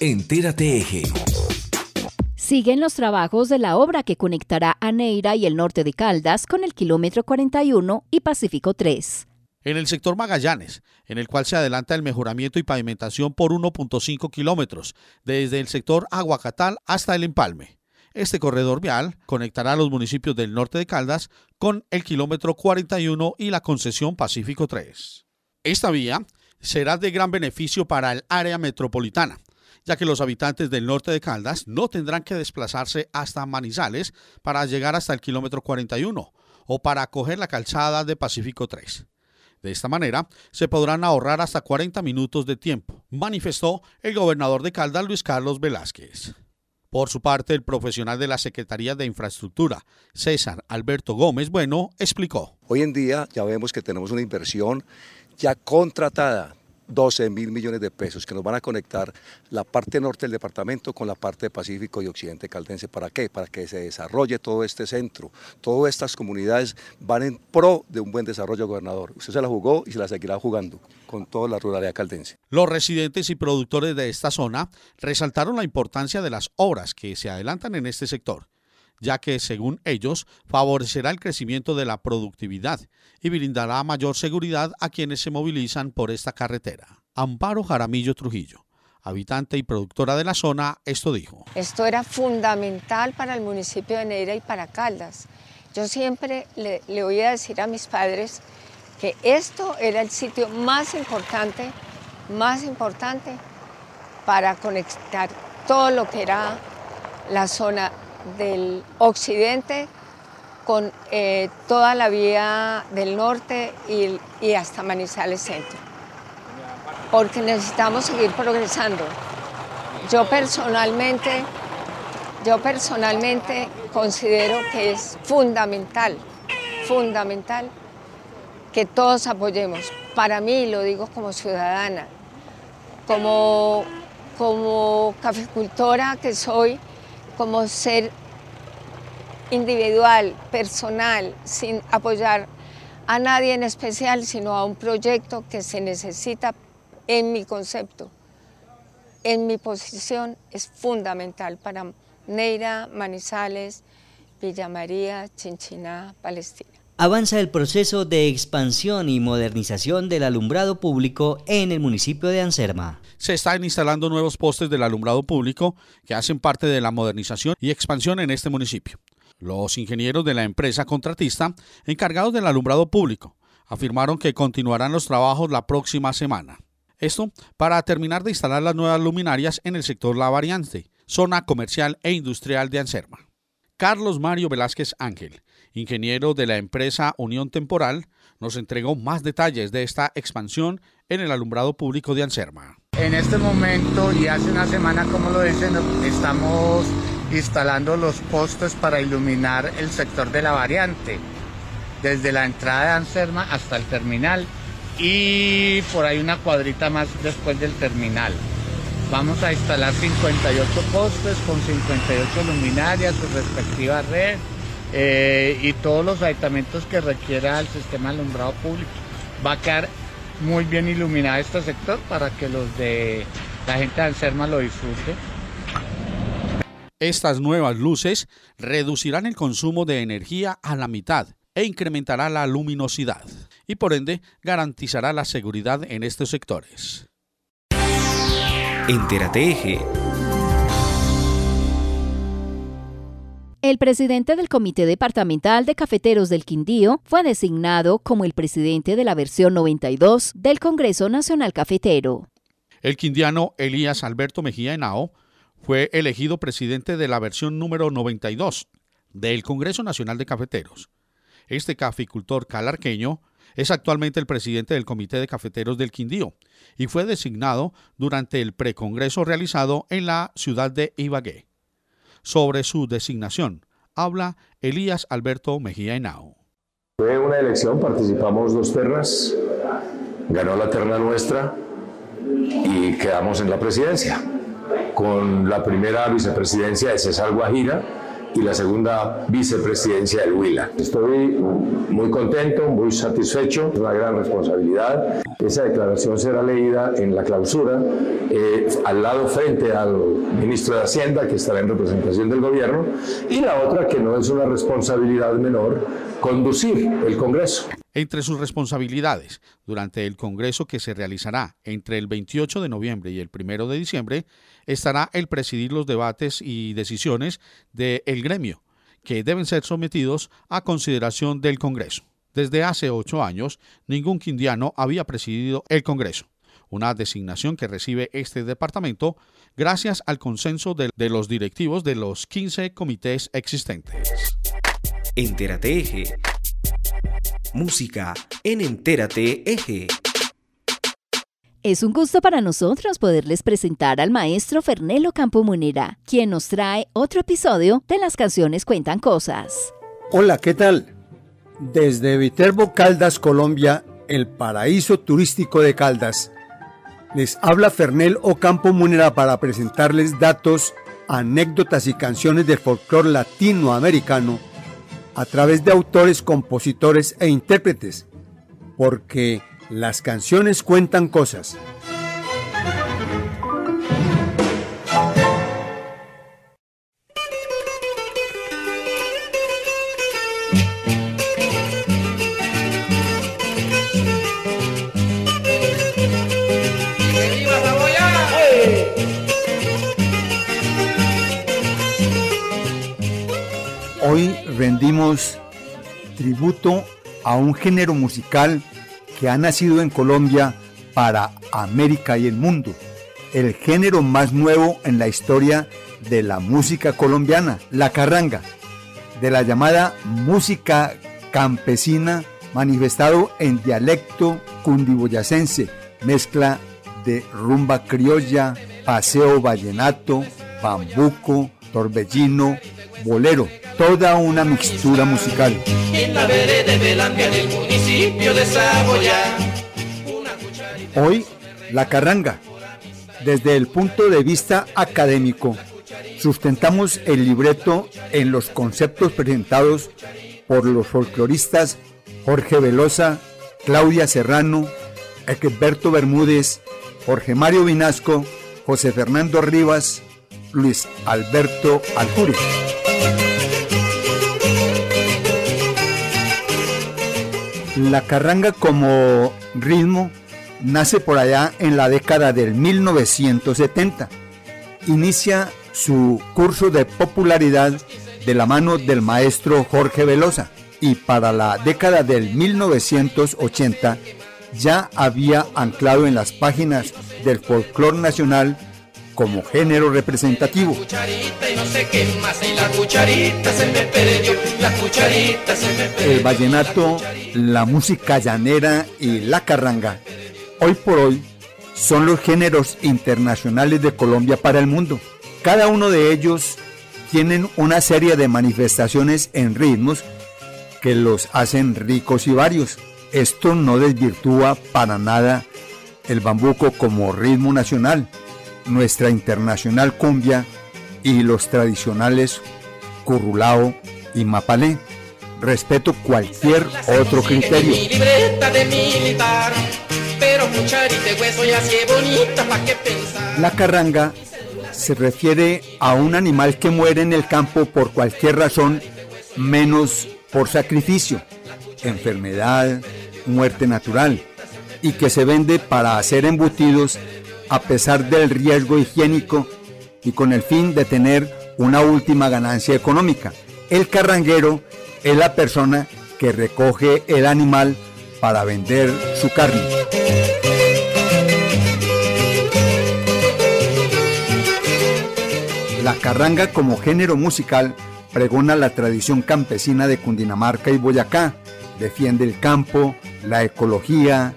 Entérate Eje. Siguen los trabajos de la obra que conectará a Neira y el norte de Caldas con el kilómetro 41 y Pacífico 3. En el sector Magallanes, en el cual se adelanta el mejoramiento y pavimentación por 1.5 kilómetros, desde el sector Aguacatal hasta el Empalme. Este corredor vial conectará a los municipios del norte de Caldas con el kilómetro 41 y la concesión Pacífico 3. Esta vía será de gran beneficio para el área metropolitana, ya que los habitantes del norte de Caldas no tendrán que desplazarse hasta Manizales para llegar hasta el kilómetro 41 o para coger la calzada de Pacífico 3. De esta manera, se podrán ahorrar hasta 40 minutos de tiempo, manifestó el gobernador de Caldas, Luis Carlos Velázquez. Por su parte, el profesional de la Secretaría de Infraestructura, César Alberto Gómez Bueno, explicó. Hoy en día ya vemos que tenemos una inversión ya contratada 12 mil millones de pesos que nos van a conectar la parte norte del departamento con la parte Pacífico y Occidente caldense. ¿Para qué? Para que se desarrolle todo este centro. Todas estas comunidades van en pro de un buen desarrollo, gobernador. Usted se la jugó y se la seguirá jugando con toda la ruralidad caldense. Los residentes y productores de esta zona resaltaron la importancia de las obras que se adelantan en este sector ya que, según ellos, favorecerá el crecimiento de la productividad y brindará mayor seguridad a quienes se movilizan por esta carretera. Amparo Jaramillo Trujillo, habitante y productora de la zona, esto dijo. Esto era fundamental para el municipio de Neira y para Caldas. Yo siempre le, le voy a decir a mis padres que esto era el sitio más importante, más importante para conectar todo lo que era la zona del occidente con eh, toda la vía del norte y, y hasta Manizales Centro, porque necesitamos seguir progresando. Yo personalmente yo personalmente considero que es fundamental, fundamental que todos apoyemos. Para mí, lo digo como ciudadana, como, como caficultora que soy, como ser individual, personal, sin apoyar a nadie en especial, sino a un proyecto que se necesita en mi concepto, en mi posición, es fundamental para Neira, Manizales, Villa María, Chinchiná, Palestina. Avanza el proceso de expansión y modernización del alumbrado público en el municipio de Anserma. Se están instalando nuevos postes del alumbrado público que hacen parte de la modernización y expansión en este municipio. Los ingenieros de la empresa contratista encargados del alumbrado público afirmaron que continuarán los trabajos la próxima semana. Esto para terminar de instalar las nuevas luminarias en el sector La Variante, zona comercial e industrial de Anserma. Carlos Mario Velázquez Ángel, ingeniero de la empresa Unión Temporal, nos entregó más detalles de esta expansión en el alumbrado público de Anserma. En este momento y hace una semana, como lo dicen, estamos instalando los postes para iluminar el sector de la variante, desde la entrada de Anserma hasta el terminal y por ahí una cuadrita más después del terminal. Vamos a instalar 58 postes con 58 luminarias, su respectiva red eh, y todos los aditamentos que requiera el sistema alumbrado público. Va a quedar muy bien iluminado este sector para que los de la gente de Anserma lo disfruten. Estas nuevas luces reducirán el consumo de energía a la mitad e incrementará la luminosidad y por ende garantizará la seguridad en estos sectores. Entérate Eje. El presidente del Comité Departamental de Cafeteros del Quindío fue designado como el presidente de la versión 92 del Congreso Nacional Cafetero. El quindiano Elías Alberto Mejía Henao fue elegido presidente de la versión número 92 del Congreso Nacional de Cafeteros. Este caficultor calarqueño es actualmente el presidente del Comité de Cafeteros del Quindío y fue designado durante el precongreso realizado en la ciudad de Ibagué. Sobre su designación habla Elías Alberto Mejía Henao. Fue una elección, participamos dos ternas, ganó la terna nuestra y quedamos en la presidencia con la primera vicepresidencia de César Guajira y la segunda vicepresidencia del Huila. Estoy muy contento, muy satisfecho, es una gran responsabilidad. Esa declaración será leída en la clausura, eh, al lado frente al ministro de Hacienda, que estará en representación del gobierno, y la otra, que no es una responsabilidad menor, conducir el Congreso. Entre sus responsabilidades, durante el Congreso que se realizará entre el 28 de noviembre y el 1 de diciembre, estará el presidir los debates y decisiones del gremio, que deben ser sometidos a consideración del Congreso. Desde hace ocho años, ningún quindiano había presidido el Congreso, una designación que recibe este departamento gracias al consenso de, los directivos de los 15 comités existentes. Entérate. Música en Entérate Eje. Es un gusto para nosotros poderles presentar al maestro Fernelo Campo Munera, quien nos trae otro episodio de Las canciones cuentan cosas. Hola, ¿qué tal? Desde Viterbo, Caldas, Colombia, el paraíso turístico de Caldas, les habla Fernel Ocampo Munera para presentarles datos, anécdotas y canciones del folclore latinoamericano a través de autores, compositores e intérpretes, porque las canciones cuentan cosas. Hoy rendimos tributo a un género musical que ha nacido en Colombia para América y el mundo, el género más nuevo en la historia de la música colombiana, la carranga, de la llamada música campesina manifestado en dialecto cundiboyacense, mezcla de rumba criolla, paseo vallenato, bambuco, torbellino, bolero, toda una mixtura musical. Hoy, la carranga. Desde el punto de vista académico, sustentamos el libreto en los conceptos presentados por los folcloristas Jorge Velosa, Claudia Serrano, Egberto Bermúdez, Jorge Mario Vinasco, José Fernando Rivas, Luis Alberto Alcuri. La carranga como ritmo nace por allá en la década del 1970. Inicia su curso de popularidad de la mano del maestro Jorge Velosa y para la década del 1980 ya había anclado en las páginas del folclore nacional como género representativo. El vallenato, la música llanera y la carranga, hoy por hoy, son los géneros internacionales de Colombia para el mundo. Cada uno de ellos tienen una serie de manifestaciones en ritmos que los hacen ricos y varios. Esto no desvirtúa para nada el bambuco como ritmo nacional nuestra internacional cumbia y los tradicionales currulao y mapalé. Respeto cualquier otro criterio. La carranga se refiere a un animal que muere en el campo por cualquier razón, menos por sacrificio, enfermedad, muerte natural, y que se vende para hacer embutidos a pesar del riesgo higiénico y con el fin de tener una última ganancia económica. El carranguero es la persona que recoge el animal para vender su carne. La carranga como género musical pregona la tradición campesina de Cundinamarca y Boyacá, defiende el campo, la ecología,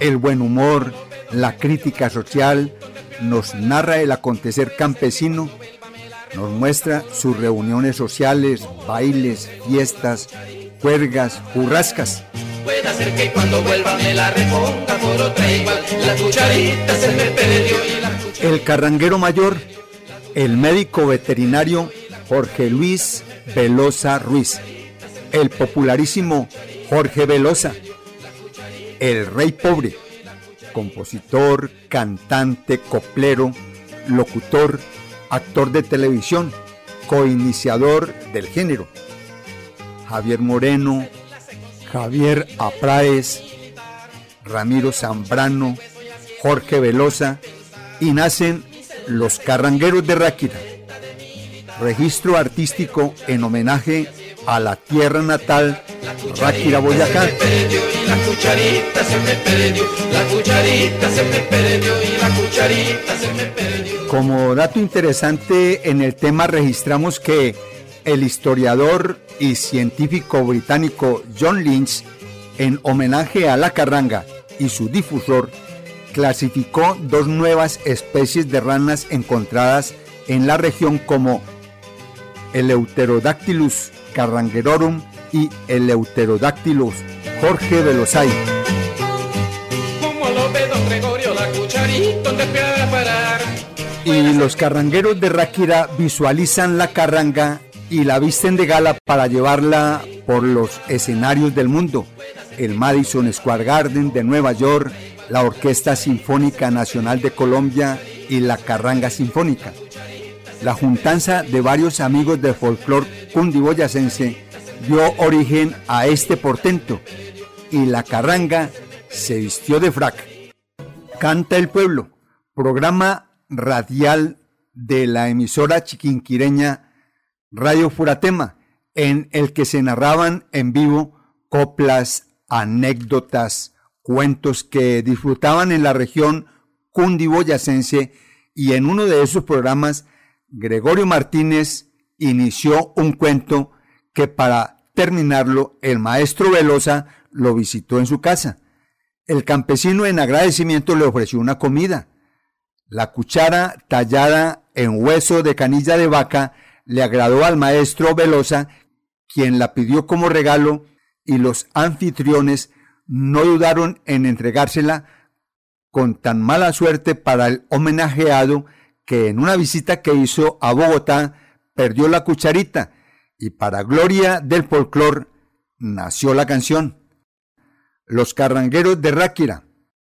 el buen humor, la crítica social, nos narra el acontecer campesino, nos muestra sus reuniones sociales, bailes, fiestas, juergas, burrascas. Puede ser que cuando vuelva me la reponga por otra igual, la cucharita se me perdió y la cucharita... El carranguero mayor, el médico veterinario Jorge Luis Velosa Ruiz, el popularísimo Jorge Velosa, el rey pobre, compositor, cantante, coplero, locutor, actor de televisión, coiniciador del género. Javier Moreno, Javier Apraez, Ramiro Zambrano, Jorge Velosa y nacen Los Carrangueros de Ráquira, registro artístico en homenaje a la tierra natal, Ráquira Boyacá. Como dato interesante en el tema registramos que el historiador y científico británico John Lynch, en homenaje a la carranga y su difusor, clasificó dos nuevas especies de ranas encontradas en la región como el Euterodactylus carrangerorum y el Euterodactylus Jorge Velozay. Y los carrangueros de Ráquira visualizan la carranga y la visten de gala para llevarla por los escenarios del mundo. El Madison Square Garden de Nueva York, la Orquesta Sinfónica Nacional de Colombia y la Carranga Sinfónica. La juntanza de varios amigos del folclore cundiboyacense dio origen a este portento y la carranga se vistió de frac. Canta el pueblo, programa radial de la emisora chiquinquireña Radio Furatema, en el que se narraban en vivo coplas, anécdotas, cuentos que disfrutaban en la región cundiboyacense y en uno de esos programas Gregorio Martínez inició un cuento que para terminarlo el maestro Velosa lo visitó en su casa. El campesino en agradecimiento le ofreció una comida. La cuchara tallada en hueso de canilla de vaca le agradó al maestro Velosa, quien la pidió como regalo y los anfitriones no dudaron en entregársela con tan mala suerte para el homenajeado que en una visita que hizo a Bogotá perdió la cucharita y para gloria del folclor nació la canción. Los Carrangueros de Ráquira,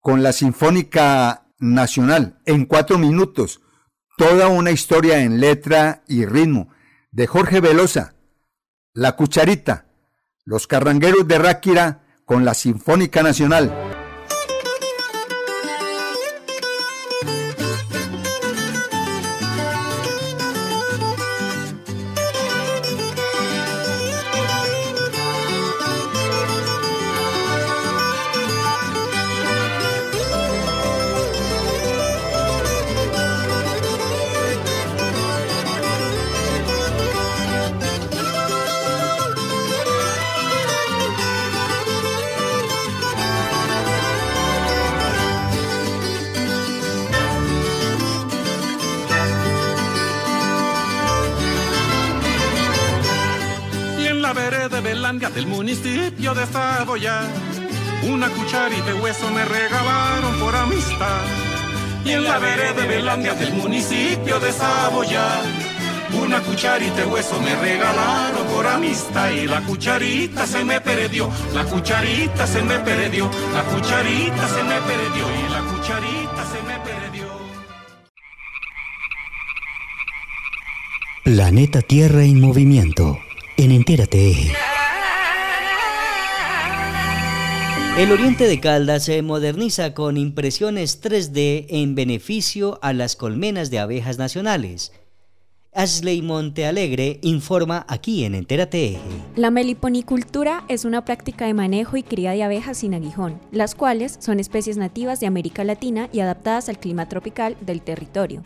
con la Sinfónica Nacional, en cuatro minutos, toda una historia en letra y ritmo, de Jorge Velosa, La Cucharita, Los Carrangueros de Ráquira, con la Sinfónica Nacional. De hueso me regalaron por amistad. Y en la vereda de Belandia del municipio de Saboya. Una cucharita de hueso me regalaron por amistad y la cucharita se me perdió, la cucharita se me perdió, la cucharita se me perdió y la cucharita se me perdió. Planeta Tierra en movimiento. En Entérate El Oriente de Caldas se moderniza con impresiones 3D en beneficio a las colmenas de abejas nacionales. Ashley Montealegre informa aquí en Entérate Eje. La meliponicultura es una práctica de manejo y cría de abejas sin aguijón, las cuales son especies nativas de América Latina y adaptadas al clima tropical del territorio.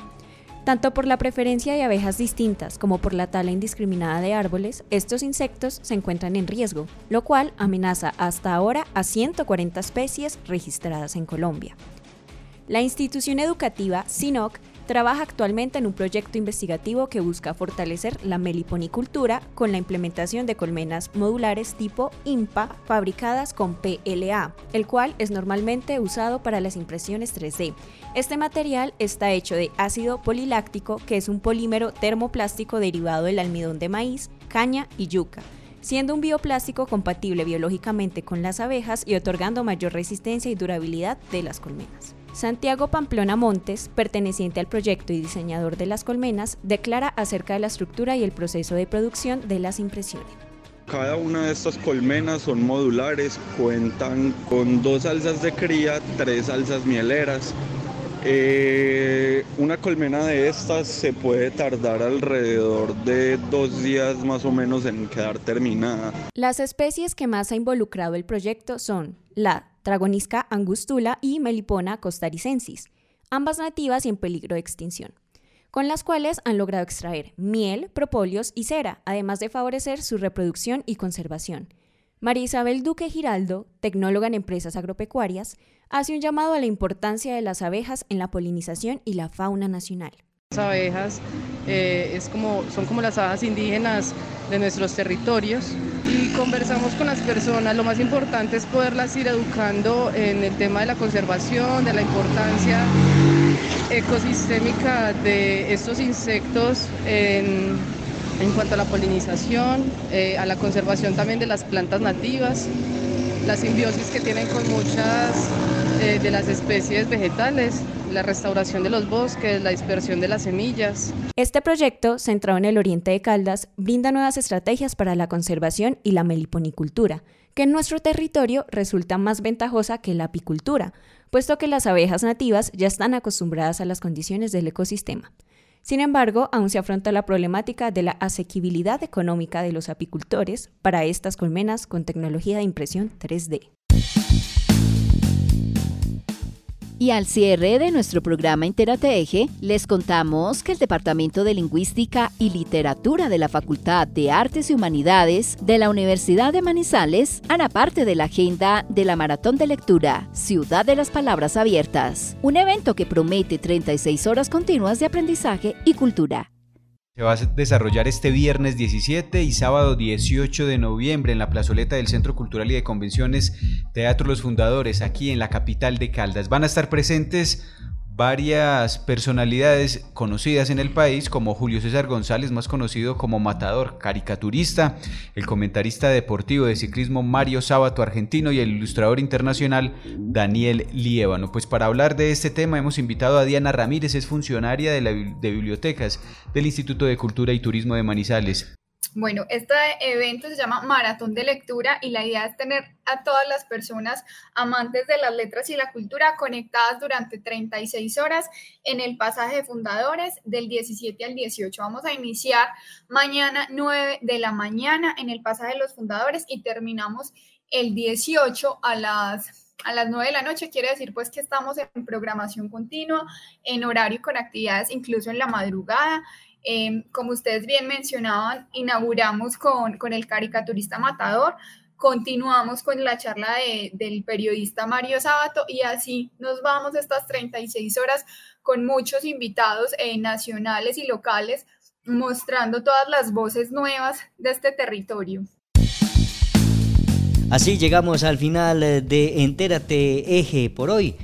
Tanto por la preferencia de abejas distintas como por la tala indiscriminada de árboles, estos insectos se encuentran en riesgo, lo cual amenaza hasta ahora a 140 especies registradas en Colombia. La institución educativa SINOC trabaja actualmente en un proyecto investigativo que busca fortalecer la meliponicultura con la implementación de colmenas modulares tipo IMPA fabricadas con PLA, el cual es normalmente usado para las impresiones 3D. Este material está hecho de ácido poliláctico, que es un polímero termoplástico derivado del almidón de maíz, caña y yuca siendo un bioplástico compatible biológicamente con las abejas y otorgando mayor resistencia y durabilidad de las colmenas. Santiago Pamplona Montes, perteneciente al proyecto y diseñador de las colmenas, declara acerca de la estructura y el proceso de producción de las impresiones. Cada una de estas colmenas son modulares, cuentan con dos alzas de cría, tres alzas mieleras. Eh, una colmena de estas se puede tardar alrededor de dos días más o menos en quedar terminada. Las especies que más ha involucrado el proyecto son la Tragonisca angustula y Melipona costaricensis, ambas nativas y en peligro de extinción, con las cuales han logrado extraer miel, propóleos y cera, además de favorecer su reproducción y conservación. María Isabel Duque Giraldo, tecnóloga en empresas agropecuarias, hace un llamado a la importancia de las abejas en la polinización y la fauna nacional. Abejas eh, es como, son como las abejas indígenas de nuestros territorios y conversamos con las personas. Lo más importante es poderlas ir educando en el tema de la conservación, de la importancia ecosistémica de estos insectos en, cuanto a la polinización, eh, a la conservación también de las plantas nativas, la simbiosis que tienen con muchas eh, de las especies vegetales la restauración de los bosques, la dispersión de las semillas. Este proyecto, centrado en el oriente de Caldas, brinda nuevas estrategias para la conservación y la meliponicultura, que en nuestro territorio resulta más ventajosa que la apicultura, puesto que las abejas nativas ya están acostumbradas a las condiciones del ecosistema. Sin embargo, aún se afronta la problemática de la asequibilidad económica de los apicultores para estas colmenas con tecnología de impresión 3D. Y al cierre de nuestro programa Interateje, les contamos que el Departamento de Lingüística y Literatura de la Facultad de Artes y Humanidades de la Universidad de Manizales hará parte de la agenda de la Maratón de Lectura Ciudad de las Palabras Abiertas, un evento que promete 36 horas continuas de aprendizaje y cultura. Se va a desarrollar este viernes 17 y sábado 18 de noviembre en la plazoleta del Centro Cultural y de Convenciones Teatro Los Fundadores, aquí en la capital de Caldas. Van a estar presentes varias personalidades conocidas en el país, como Julio César González, más conocido como Matador, caricaturista, el comentarista deportivo de ciclismo Mario Sábato, argentino, y el ilustrador internacional Daniel Liévano. Pues para hablar de este tema hemos invitado a Diana Ramírez, es funcionaria de, de bibliotecas del Instituto de Cultura y Turismo de Manizales. Bueno, este evento se llama Maratón de Lectura y la idea es tener a todas las personas amantes de las letras y la cultura conectadas durante 36 horas en el pasaje de fundadores del 17 al 18. Vamos a iniciar mañana 9 de la mañana en el pasaje de los fundadores y terminamos el 18 a las a las 9 de la noche, quiere decir pues que estamos en programación continua, en horario con actividades incluso en la madrugada. Em, como ustedes bien mencionaban, inauguramos con, con, el caricaturista Matador, continuamos con la charla del periodista Mario Sábato y así nos vamos estas 36 horas con muchos invitados eh, nacionales y locales mostrando todas las voces nuevas de este territorio. Así llegamos al final de Entérate Eje por hoy.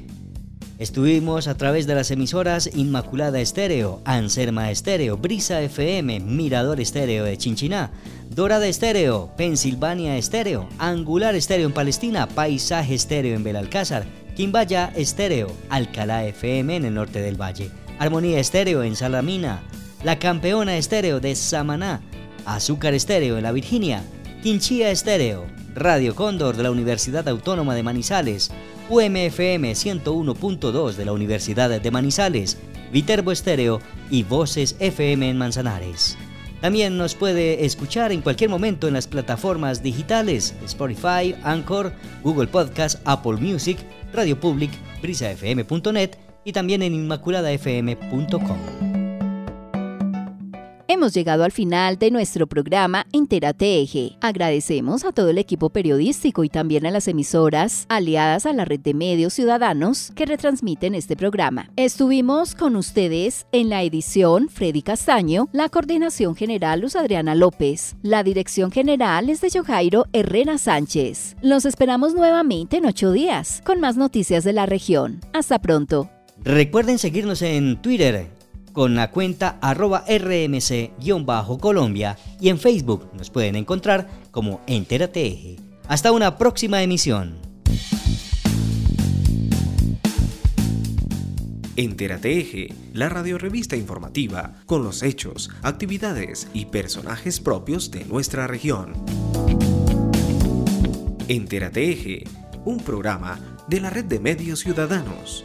Estuvimos a través de las emisoras Inmaculada Estéreo, Anserma Estéreo, Brisa FM, Mirador Estéreo de Chinchiná, Dorada Estéreo, Pensilvania Estéreo, Angular Estéreo en Palestina, Paisaje Estéreo en Belalcázar, Quimbaya Estéreo, Alcalá FM en el norte del valle, Armonía Estéreo en Salamina, La Campeona Estéreo de Samaná, Azúcar Estéreo en la Virginia, Quinchía Estéreo, Radio Cóndor de la Universidad Autónoma de Manizales, UMFM 101.2 de la Universidad de Manizales, Viterbo Estéreo y Voces FM en Manzanares. También nos puede escuchar en cualquier momento en las plataformas digitales Spotify, Anchor, Google Podcast, Apple Music, Radio Public, brisafm.net y también en inmaculadafm.com. Hemos llegado al final de nuestro programa Entérate Eje. Agradecemos a todo el equipo periodístico y también a las emisoras aliadas a la red de medios ciudadanos que retransmiten este programa. Estuvimos con ustedes en la edición Freddy Castaño, la coordinación general Luz Adriana López, la dirección general es de Jojairo Herrera Sánchez. Los esperamos nuevamente en ocho días con más noticias de la región. Hasta pronto. Recuerden seguirnos en Twitter con la cuenta arroba rmc-colombia y en Facebook nos pueden encontrar como Entérate Eje. Hasta una próxima emisión. Entérate Eje, la radiorevista informativa con los hechos, actividades y personajes propios de nuestra región. Entérate Eje, un programa de la red de medios ciudadanos.